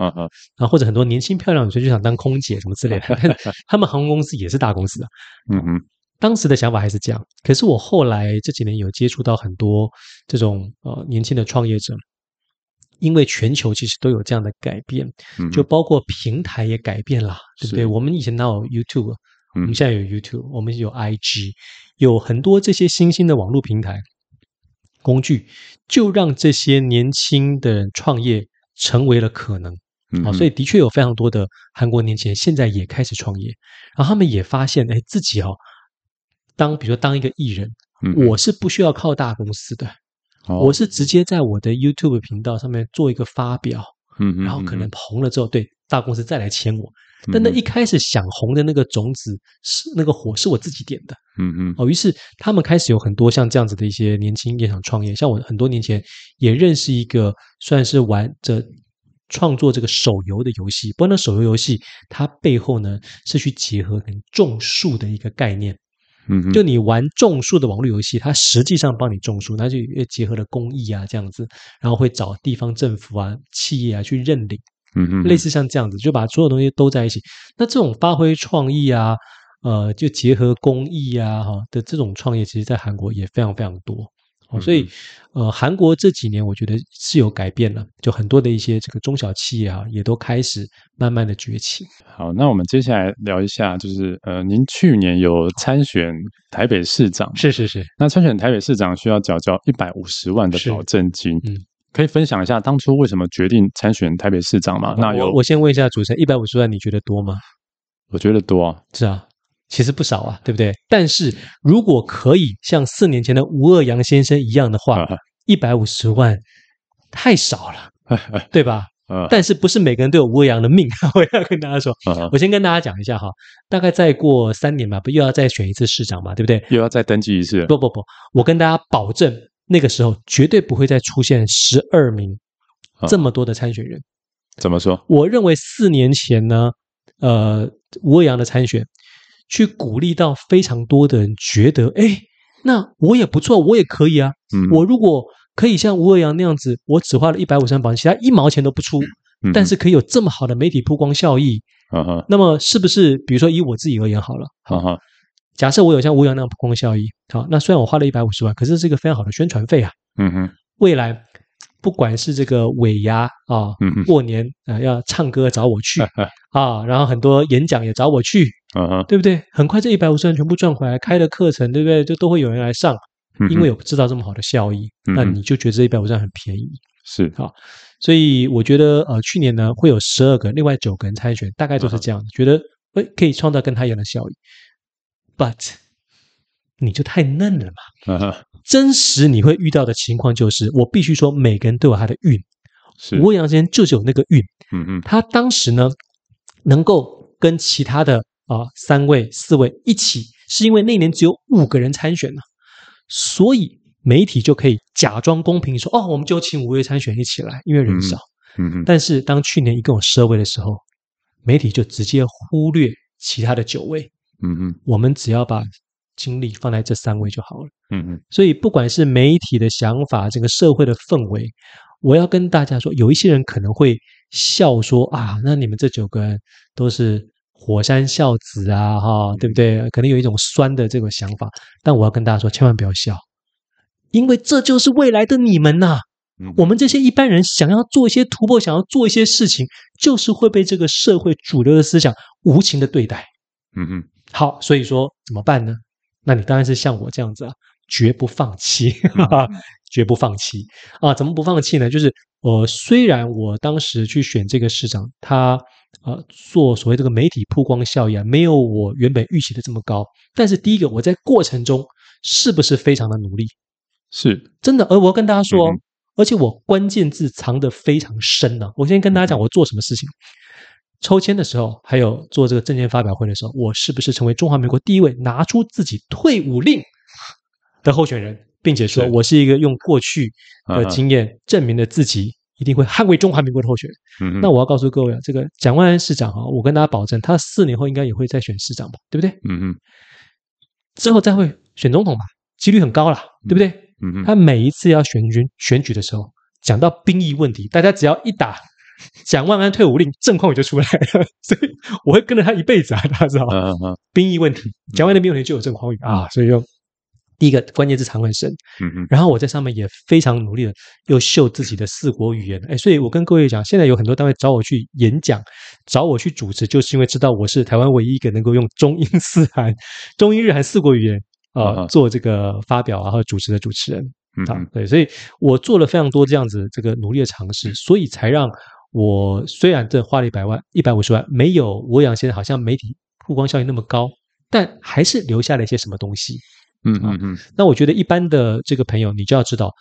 然后或者很多年轻漂亮女生就想当空姐什么之类的，(laughs) 他们航空公司也是大公司啊，嗯嗯。当时的想法还是这样，可是我后来这几年有接触到很多这种呃年轻的创业者，因为全球其实都有这样的改变，就包括平台也改变了，对不对？我们以前哪有 YouTube，我们现在有 YouTube，我们有 IG，有很多这些新兴的网络平台工具，就让这些年轻的创业成为了可能啊，所以的确有非常多的韩国年轻人现在也开始创业，然后他们也发现，哎，自己哦。当比如说当一个艺人，嗯、我是不需要靠大公司的，哦、我是直接在我的 YouTube 频道上面做一个发表，然后可能红了之后，对，大公司再来签我。但那一开始想红的那个种子是那个火是我自己点的，嗯嗯，哦，于是他们开始有很多像这样子的一些年轻也想创业，像我很多年前也认识一个算是玩着创作这个手游的游戏，不过那手游游戏它背后呢是去结合跟种树的一个概念，嗯嗯，就你玩种树的网络游戏，它实际上帮你种树，它就也结合了公益啊这样子，然后会找地方政府啊企业啊去认领。嗯嗯，类似像这样子，就把所有东西都在一起。那这种发挥创意啊，呃，就结合公益啊，哈的这种创业，其实在韩国也非常非常多。哦，所以呃，韩国这几年我觉得是有改变了，就很多的一些这个中小企业啊，也都开始慢慢的崛起。好，那我们接下来聊一下，就是呃，您去年有参选台北市长，是是是。那参选台北市长需要缴交一百五十万的保证金，嗯。可以分享一下当初为什么决定参选台北市长吗？那有我，我先问一下主持人，一百五十万你觉得多吗？我觉得多啊，是啊，其实不少啊，对不对？但是如果可以像四年前的吴二阳先生一样的话，一百五十万太少了，(laughs) 对吧？但是不是每个人都有吴二阳的命？我要跟大家说，我先跟大家讲一下哈，大概再过三年吧，不又要再选一次市长嘛，对不对？又要再登记一次？不不不，我跟大家保证。那个时候绝对不会再出现十二名这么多的参选人。怎么说？我认为四年前呢，呃，吴鄂阳的参选，去鼓励到非常多的人觉得，哎，那我也不错，我也可以啊。嗯，我如果可以像吴鄂阳那样子，我只花了一百五十万保证，其他一毛钱都不出，但是可以有这么好的媒体曝光效益。嗯哼，那么是不是，比如说以我自己而言好了，哈哈。假设我有像吴阳那样曝光效益，好，那虽然我花了一百五十万，可是这是一个非常好的宣传费啊。嗯哼，未来不管是这个尾牙啊，过年啊要唱歌找我去 (laughs) 啊，然后很多演讲也找我去，嗯，对不对？很快这一百五十万全部赚回来，开的课程对不对？就都会有人来上，因为有知道这么好的效益，那你就觉得这一百五十万很便宜，是好，所以我觉得呃去年呢会有十二个，另外九个人参选，大概就是这样，觉得哎可以创造跟他一样的效益。But，你就太嫩了嘛！Uh huh. 真实你会遇到的情况就是，我必须说，每个人都有他的运。是吴阳先生就是有那个运。嗯嗯，他当时呢，能够跟其他的啊、呃、三位、四位一起，是因为那年只有五个人参选呢，所以媒体就可以假装公平说，哦，我们就请五位参选一起来，因为人少。嗯嗯，但是当去年一共有十二位的时候，媒体就直接忽略其他的九位。嗯嗯，我们只要把精力放在这三位就好了。嗯嗯，所以不管是媒体的想法，这个社会的氛围，我要跟大家说，有一些人可能会笑说啊，那你们这九个人都是火山孝子啊，哈，对不对？可能有一种酸的这个想法，但我要跟大家说，千万不要笑，因为这就是未来的你们呐。我们这些一般人想要做一些突破，想要做一些事情，就是会被这个社会主流的思想无情的对待。嗯嗯。好，所以说怎么办呢？那你当然是像我这样子啊，绝不放弃，(laughs) 哈哈，绝不放弃啊！怎么不放弃呢？就是呃，虽然我当时去选这个市长，他呃做所谓这个媒体曝光效益啊，没有我原本预期的这么高，但是第一个我在过程中是不是非常的努力？是真的。而我要跟大家说，嗯、而且我关键字藏得非常深呢、啊。我先跟大家讲我做什么事情。抽签的时候，还有做这个证件发表会的时候，我是不是成为中华民国第一位拿出自己退伍令的候选人，并且说我是一个用过去的经验证明了自己一定会捍卫中华民国的候选人？嗯、那我要告诉各位啊，这个蒋万安市长啊，我跟大家保证，他四年后应该也会再选市长吧，对不对？嗯嗯。之后再会选总统吧，几率很高了，对不对？嗯嗯。他每一次要选举选举的时候，讲到兵役问题，大家只要一打。蒋万安退伍令，郑匡宇就出来了，(laughs) 所以我会跟着他一辈子啊，大家知道兵役问题，蒋万安的兵役问题就有郑匡宇啊，所以就第一个关键字藏很深。嗯嗯，然后我在上面也非常努力的又秀自己的四国语言，哎，所以我跟各位讲，现在有很多单位找我去演讲，找我去主持，就是因为知道我是台湾唯一一个能够用中英四韩、中英日韩四国语言啊、呃、做这个发表啊和主持的主持人。嗯，嗯，对，所以我做了非常多这样子这个努力的尝试，所以才让。我虽然这花了一百万、一百五十万，没有我养现在好像媒体曝光效应那么高，但还是留下了一些什么东西。嗯嗯嗯。那我觉得一般的这个朋友，你就要知道，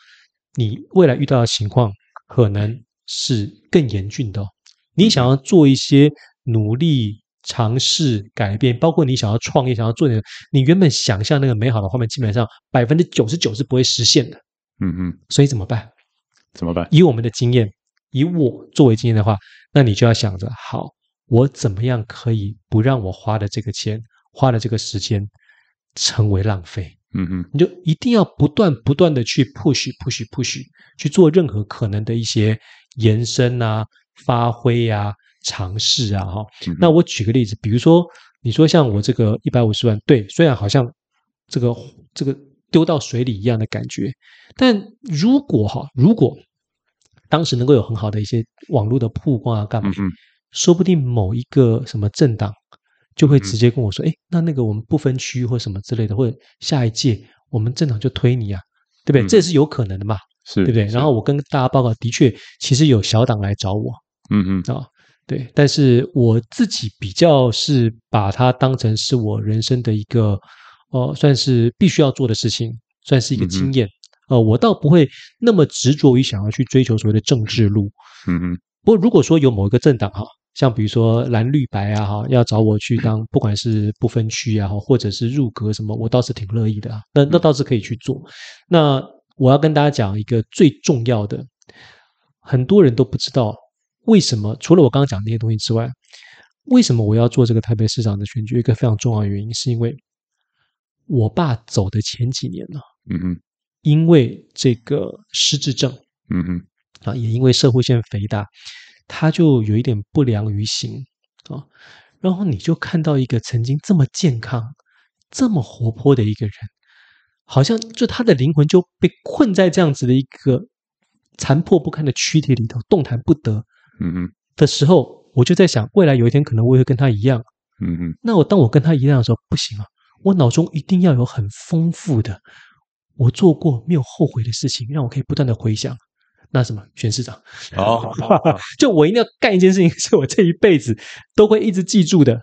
你未来遇到的情况可能是更严峻的哦。你想要做一些努力、尝试、改变，包括你想要创业、想要做点，你原本想象那个美好的画面，基本上百分之九十九是不会实现的。嗯嗯，所以怎么办？怎么办？以我们的经验，以我作为经验的话，那你就要想着，好，我怎么样可以不让我花的这个钱、花的这个时间成为浪费？嗯嗯，你就一定要不断不断的去 push push push 去做任何可能的一些延伸啊、发挥啊、尝试啊，哈、嗯。那我举个例子，比如说，你说像我这个一百五十万，对，虽然好像这个这个丢到水里一样的感觉，但如果哈，如果当时能够有很好的一些网络的曝光啊，干嘛，嗯、说不定某一个什么政党。就会直接跟我说：“哎，那那个我们不分区或什么之类的，或者下一届我们政党就推你啊，对不对？嗯、这是有可能的嘛，是，对不对？然后我跟大家报告，的确，其实有小党来找我，嗯嗯啊，对，但是我自己比较是把它当成是我人生的一个，呃，算是必须要做的事情，算是一个经验。嗯、呃，我倒不会那么执着于想要去追求所谓的政治路，嗯嗯。不过如果说有某一个政党哈。”像比如说蓝绿白啊，哈，要找我去当，不管是不分区啊，或者是入阁什么，我倒是挺乐意的啊。那那倒是可以去做。那我要跟大家讲一个最重要的，很多人都不知道为什么，除了我刚刚讲那些东西之外，为什么我要做这个台北市长的选举？一个非常重要的原因，是因为我爸走的前几年呢，嗯嗯，因为这个失智症，嗯嗯，啊，也因为摄护腺肥大。他就有一点不良于行啊，然后你就看到一个曾经这么健康、这么活泼的一个人，好像就他的灵魂就被困在这样子的一个残破不堪的躯体里头，动弹不得。嗯嗯，的时候，我就在想，未来有一天可能我也会跟他一样。嗯嗯，那我当我跟他一样的时候，不行啊，我脑中一定要有很丰富的我做过没有后悔的事情，让我可以不断的回想。那什么选市长哦，(laughs) 就我一定要干一件事情，是我这一辈子都会一直记住的。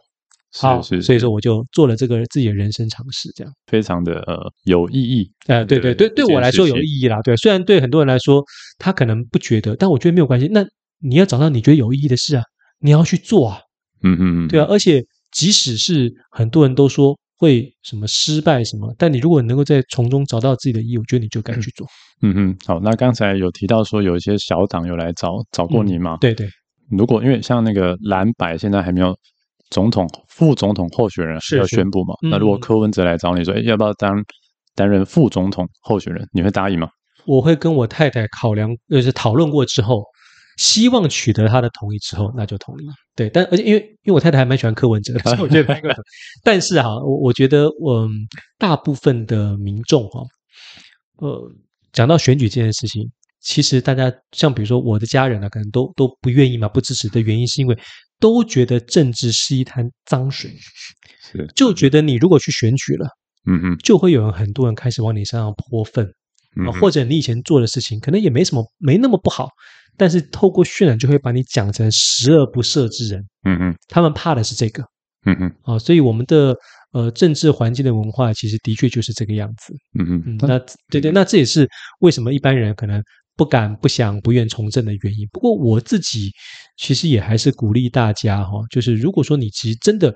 好，是是，所以说我就做了这个自己的人生尝试，这样非常的呃有意义。哎、呃，对对对，对我来说有意义啦。对，虽然对很多人来说他可能不觉得，但我觉得没有关系。那你要找到你觉得有意义的事啊，你要去做啊。嗯嗯嗯，对啊，而且即使是很多人都说。会什么失败什么？但你如果能够在从中找到自己的意义，我觉得你就该去做。嗯哼，好。那刚才有提到说有一些小党有来找找过你吗？嗯、对对。如果因为像那个蓝白现在还没有总统、副总统候选人要宣布嘛？是是那如果柯文哲来找你说，哎、嗯，要不要当担任副总统候选人？你会答应吗？我会跟我太太考量，就是讨论过之后。希望取得他的同意之后，那就同意。对，但而且因为因为我太太还蛮喜欢柯文哲的，(laughs) 所以我觉得那个。(laughs) 但是哈，我我觉得我、嗯、大部分的民众哈，呃，讲到选举这件事情，其实大家像比如说我的家人呢，可能都都不愿意嘛，不支持的原因是因为都觉得政治是一滩脏水，是就觉得你如果去选举了，嗯嗯，就会有人很多人开始往你身上泼粪。啊，或者你以前做的事情可能也没什么，没那么不好，但是透过渲染就会把你讲成十恶不赦之人。嗯嗯，他们怕的是这个。嗯嗯，啊，所以我们的呃政治环境的文化其实的确就是这个样子。嗯嗯，那对对，那这也是为什么一般人可能不敢、不想、不愿从政的原因。不过我自己其实也还是鼓励大家哈，就是如果说你其实真的，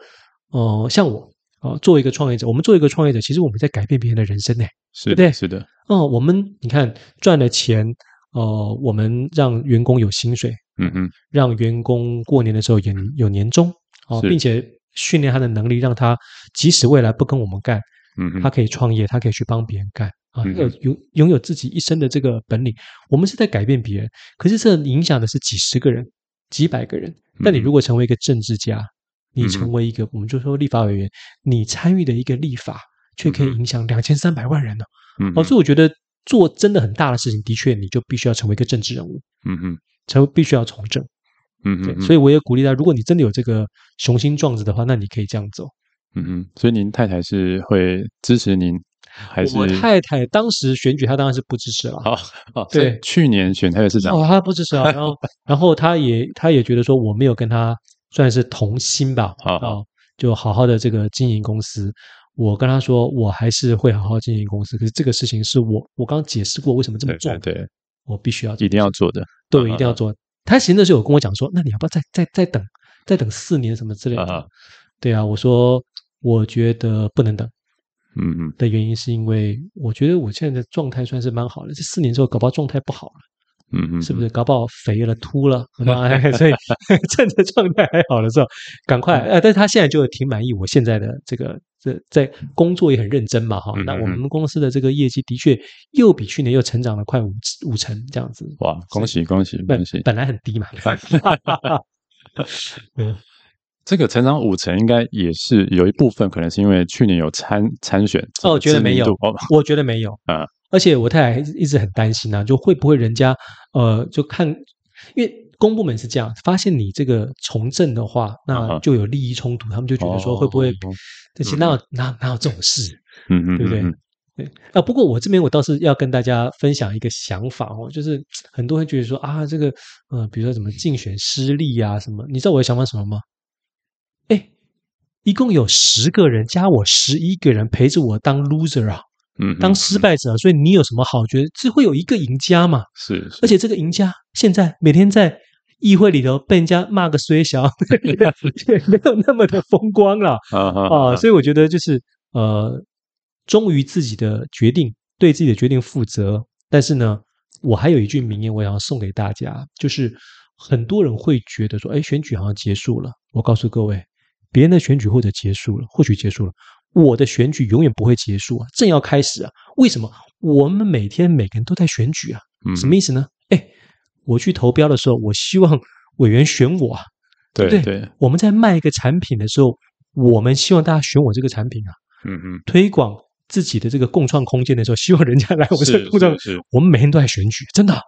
呃，像我。啊，作为一个创业者，我们作为一个创业者，其实我们在改变别人的人生呢，是不对？是的。哦，我们你看赚了钱，呃，我们让员工有薪水，嗯嗯，让员工过年的时候也有年终，哦，并且训练他的能力，让他即使未来不跟我们干，嗯嗯，他可以创业，他可以去帮别人干啊，嗯、有拥拥有自己一生的这个本领。我们是在改变别人，可是这影响的是几十个人、几百个人。但你如果成为一个政治家，你成为一个，嗯、我们就说立法委员，你参与的一个立法，却可以影响两千三百万人呢。嗯，哦，所以我觉得做真的很大的事情，的确你就必须要成为一个政治人物。嗯嗯，成为必须要从政。嗯哼，所以我也鼓励他，如果你真的有这个雄心壮志的话，那你可以这样走。嗯嗯，所以您太太是会支持您，还是？我太太当时选举，她当然是不支持了。哦哦，对，去年选台北市长，哦，她不支持啊。然后，(laughs) 然后她也，她也觉得说我没有跟她。算是同心吧，啊、哦，就好好的这个经营公司。我跟他说，我还是会好好经营公司。可是这个事情是我，我刚刚解释过为什么这么做，对，对，对，我必须要，一定要做的，对，一定要做。他其实那时候有跟我讲说，那你要不要再再再等，再等四年什么之类的？啊对啊，我说我觉得不能等。嗯嗯，的原因是因为我觉得我现在的状态算是蛮好的，这四年之后搞不好状态不好了，嗯嗯，是不是搞不好肥了秃了？所以 (laughs) 趁着状态还好的时候，赶快。呃，但是他现在就挺满意我现在的这个这在工作也很认真嘛，哈。那我们公司的这个业绩的确又比去年又成长了快五五成这样子。哇，恭喜恭喜恭喜！本来很低嘛。(laughs) 嗯。(laughs) 这个成长五成，应该也是有一部分，可能是因为去年有参参选。哦，我觉得没有，(laughs) 我觉得没有啊。而且我太太一直很担心啊，就会不会人家呃，就看，因为公部门是这样，发现你这个从政的话，那就有利益冲突，他们就觉得说会不会？这些哪有哪哪有这种事？嗯嗯，对不对？对啊。不过我这边我倒是要跟大家分享一个想法哦，就是很多人觉得说啊，这个呃，比如说什么竞选失利啊什么，你知道我的想法什么吗？哎，一共有十个人加我十一个人陪着我当 loser 啊，嗯，当失败者，所以你有什么好觉得？只会有一个赢家嘛？是，是，而且这个赢家现在每天在议会里头被人家骂个衰小，(laughs) 也没有那么的风光了啊，所以我觉得就是呃，忠于自己的决定，对自己的决定负责。但是呢，我还有一句名言，我想要送给大家，就是很多人会觉得说，哎，选举好像结束了，我告诉各位。别人的选举或者结束了，或许结束了，我的选举永远不会结束啊，正要开始啊！为什么？我们每天每个人都在选举啊，什么意思呢？哎，我去投标的时候，我希望委员选我啊，(laughs) 对不对？对。我们在卖一个产品的时候，我们希望大家选我这个产品啊，嗯嗯。推广自己的这个共创空间的时候，希望人家来我们这共创。我们每天都在选举，真的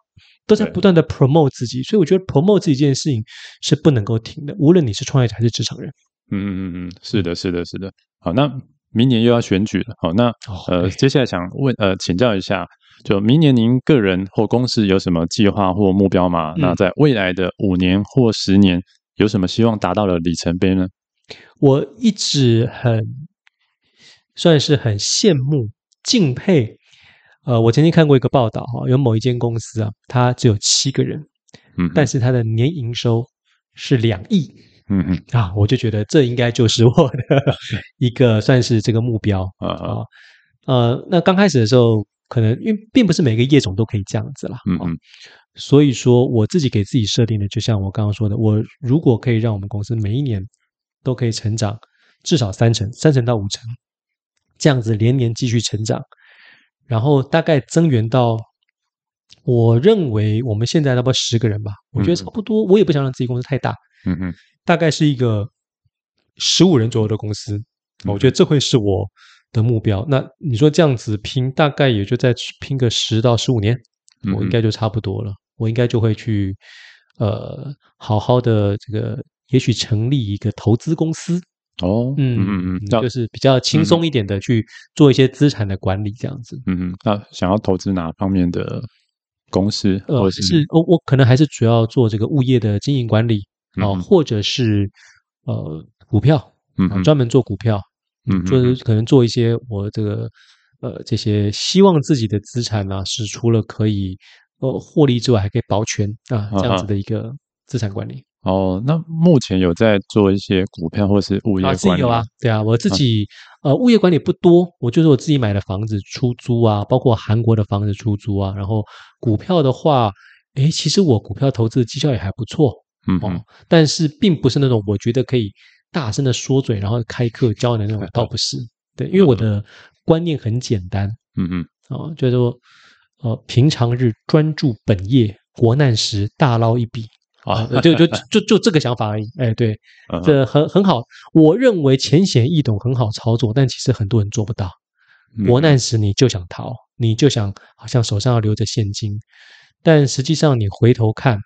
都在不断的 promote 自己，所以我觉得 promote 自己这件事情是不能够停的，无论你是创业者还是职场人。嗯嗯嗯嗯，是的，是的，是的。好，那明年又要选举了。好，那呃，接下来想问呃，请教一下，就明年您个人或公司有什么计划或目标吗？嗯、那在未来的五年或十年，有什么希望达到的里程碑呢？我一直很算是很羡慕、敬佩。呃，我曾经看过一个报道哈，有某一间公司啊，它只有七个人，嗯，但是它的年营收是两亿。嗯嗯啊，我就觉得这应该就是我的 (laughs) 一个算是这个目标啊啊呃，那刚开始的时候，可能因为并不是每个业种都可以这样子啦，嗯嗯，所以说我自己给自己设定的，就像我刚刚说的，我如果可以让我们公司每一年都可以成长至少三成，三成到五成，这样子连年继续成长，然后大概增援到我认为我们现在差不多十个人吧，我觉得差不多，我也不想让自己公司太大，嗯嗯。大概是一个十五人左右的公司，我觉得这会是我的目标。那你说这样子拼，大概也就再拼个十到十五年，我应该就差不多了。我应该就会去呃，好好的这个，也许成立一个投资公司哦，嗯嗯嗯，就是比较轻松一点的去做一些资产的管理这样子。嗯嗯，那想要投资哪方面的公司？呃，是我我可能还是主要做这个物业的经营管理。啊，或者是呃股票，嗯，专门做股票，嗯，就是可能做一些我这个呃这些希望自己的资产呢、啊、是除了可以呃获利之外，还可以保全啊这样子的一个资产管理。哦，那目前有在做一些股票或是物业管理？啊，自己有啊，对啊，我自己呃物业管理不多，我就是我自己买的房子出租啊，包括韩国的房子出租啊，然后股票的话，诶，其实我股票投资的绩效也还不错。嗯哦，但是并不是那种我觉得可以大声的说嘴，然后开课教你的那种，(laughs) 倒不是。对，因为我的观念很简单。嗯嗯，哦，就是说，呃，平常日专注本业，国难时大捞一笔啊，就就就就这个想法而已。哎，对，这很很好。我认为浅显易懂，很好操作，但其实很多人做不到。国难时你就想逃，你就想好像手上要留着现金，但实际上你回头看。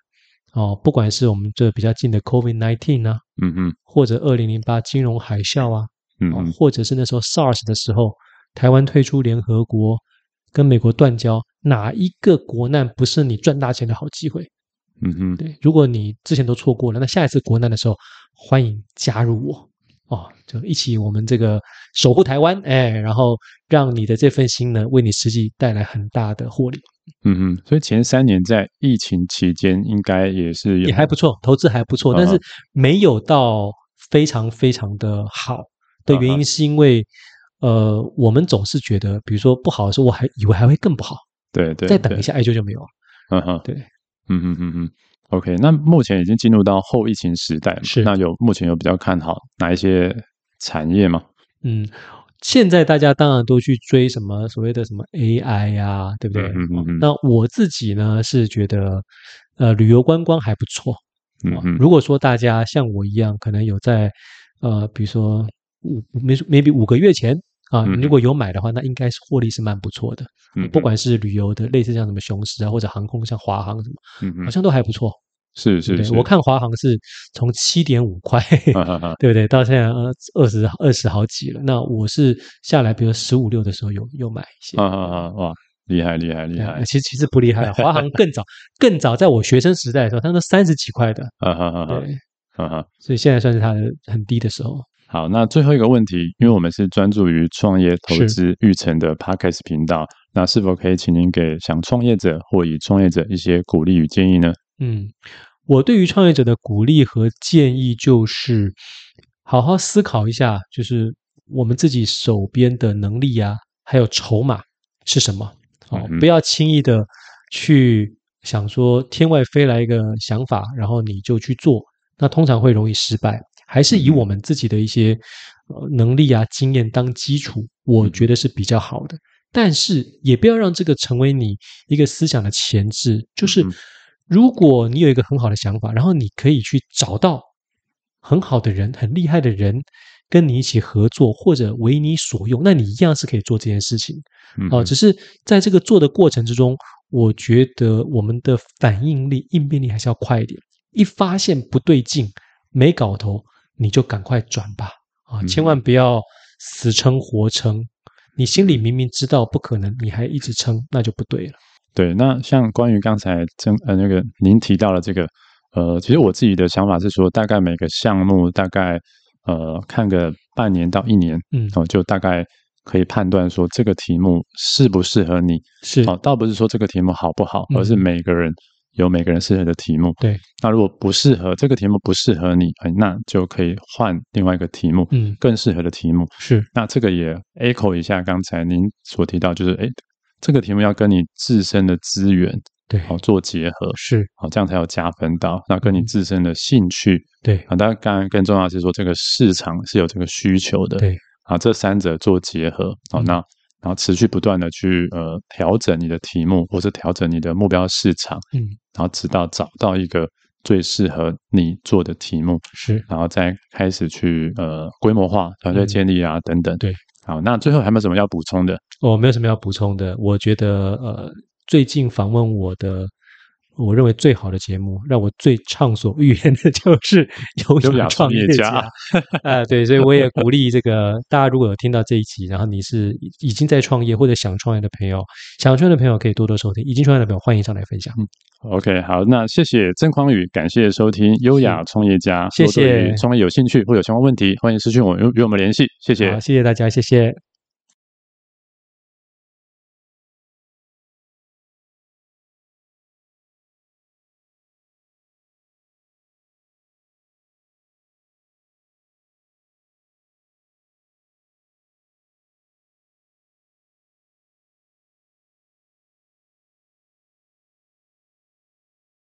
哦，不管是我们这比较近的 COVID-19 啊，嗯嗯，或者二零零八金融海啸啊，嗯哦，或者是那时候 SARS 的时候，台湾退出联合国，跟美国断交，哪一个国难不是你赚大钱的好机会？嗯嗯，对，如果你之前都错过了，那下一次国难的时候，欢迎加入我。哦，就一起我们这个守护台湾，哎，然后让你的这份心呢，为你实际带来很大的获利。嗯嗯，所以前三年在疫情期间，应该也是也还不错，投资还不错，但是没有到非常非常的好的原因，是因为呃，我们总是觉得，比如说不好的时候，我还以为还会更不好，对对，再等一下，哎，就就没有了。嗯哼，对，嗯嗯嗯嗯。OK，那目前已经进入到后疫情时代，是那有目前有比较看好哪一些产业吗？嗯，现在大家当然都去追什么所谓的什么 AI 呀、啊，对不对？嗯嗯嗯。那我自己呢是觉得，呃，旅游观光还不错。嗯嗯。如果说大家像我一样，可能有在呃，比如说五 maybe 五个月前啊，如果有买的话，那应该是获利是蛮不错的。嗯，不管是旅游的，类似像什么雄狮啊，或者航空像华航什么，嗯，好像都还不错。是是是，我看华航是从七点五块，对不对？到现在呃二十二十好几了。那我是下来，比如十五六的时候有有买一些。啊啊啊！哇，厉害厉害厉害！其实其实不厉害，华航更早更早，在我学生时代的时候，它都三十几块的。啊啊啊！对，啊啊！所以现在算是它的很低的时候。好，那最后一个问题，因为我们是专注于创业投资育成的 Podcast 频道，那是否可以请您给想创业者或已创业者一些鼓励与建议呢？嗯，我对于创业者的鼓励和建议就是，好好思考一下，就是我们自己手边的能力啊，还有筹码是什么？哦，不要轻易的去想说天外飞来一个想法，然后你就去做，那通常会容易失败。还是以我们自己的一些呃能力啊、经验当基础，我觉得是比较好的。但是也不要让这个成为你一个思想的前置。就是如果你有一个很好的想法，然后你可以去找到很好的人、很厉害的人跟你一起合作，或者为你所用，那你一样是可以做这件事情。哦，只是在这个做的过程之中，我觉得我们的反应力、应变力还是要快一点。一发现不对劲，没搞头。你就赶快转吧，啊，千万不要死撑活撑。你心里明明知道不可能，你还一直撑，那就不对了。对，那像关于刚才真呃那个您提到的这个，呃，其实我自己的想法是说，大概每个项目大概呃看个半年到一年，嗯，哦，就大概可以判断说这个题目适不适合你。是，哦，倒不是说这个题目好不好，而是每个人。有每个人适合的题目，对。那如果不适合这个题目不适合你，哎，那就可以换另外一个题目，嗯，更适合的题目是。那这个也 echo 一下刚才您所提到，就是哎，这个题目要跟你自身的资源对好做结合，是好，这样才有加分到。那跟你自身的兴趣对啊，当然刚刚更重要的是说这个市场是有这个需求的，对啊，这三者做结合，好，那。然后持续不断的去呃调整你的题目，或是调整你的目标市场，嗯，然后直到找到一个最适合你做的题目，是，然后再开始去呃规模化、团队建立啊、嗯、等等。对，好，那最后还有没有什么要补充的？我、哦、没有什么要补充的。我觉得呃，最近访问我的。我认为最好的节目，让我最畅所欲言的 (laughs) 就是优雅创业家啊、(laughs) 呃！对，所以我也鼓励这个大家，如果有听到这一集，然后你是已经在创业或者想创业的朋友，想创业的朋友可以多多收听，已经创业的朋友欢迎上来分享。嗯，OK，好，那谢谢曾匡宇，感谢收听优雅创业家，谢谢。创业有兴趣或有相关问题，欢迎私讯我与与我们联系，谢谢，好，谢谢大家，谢谢。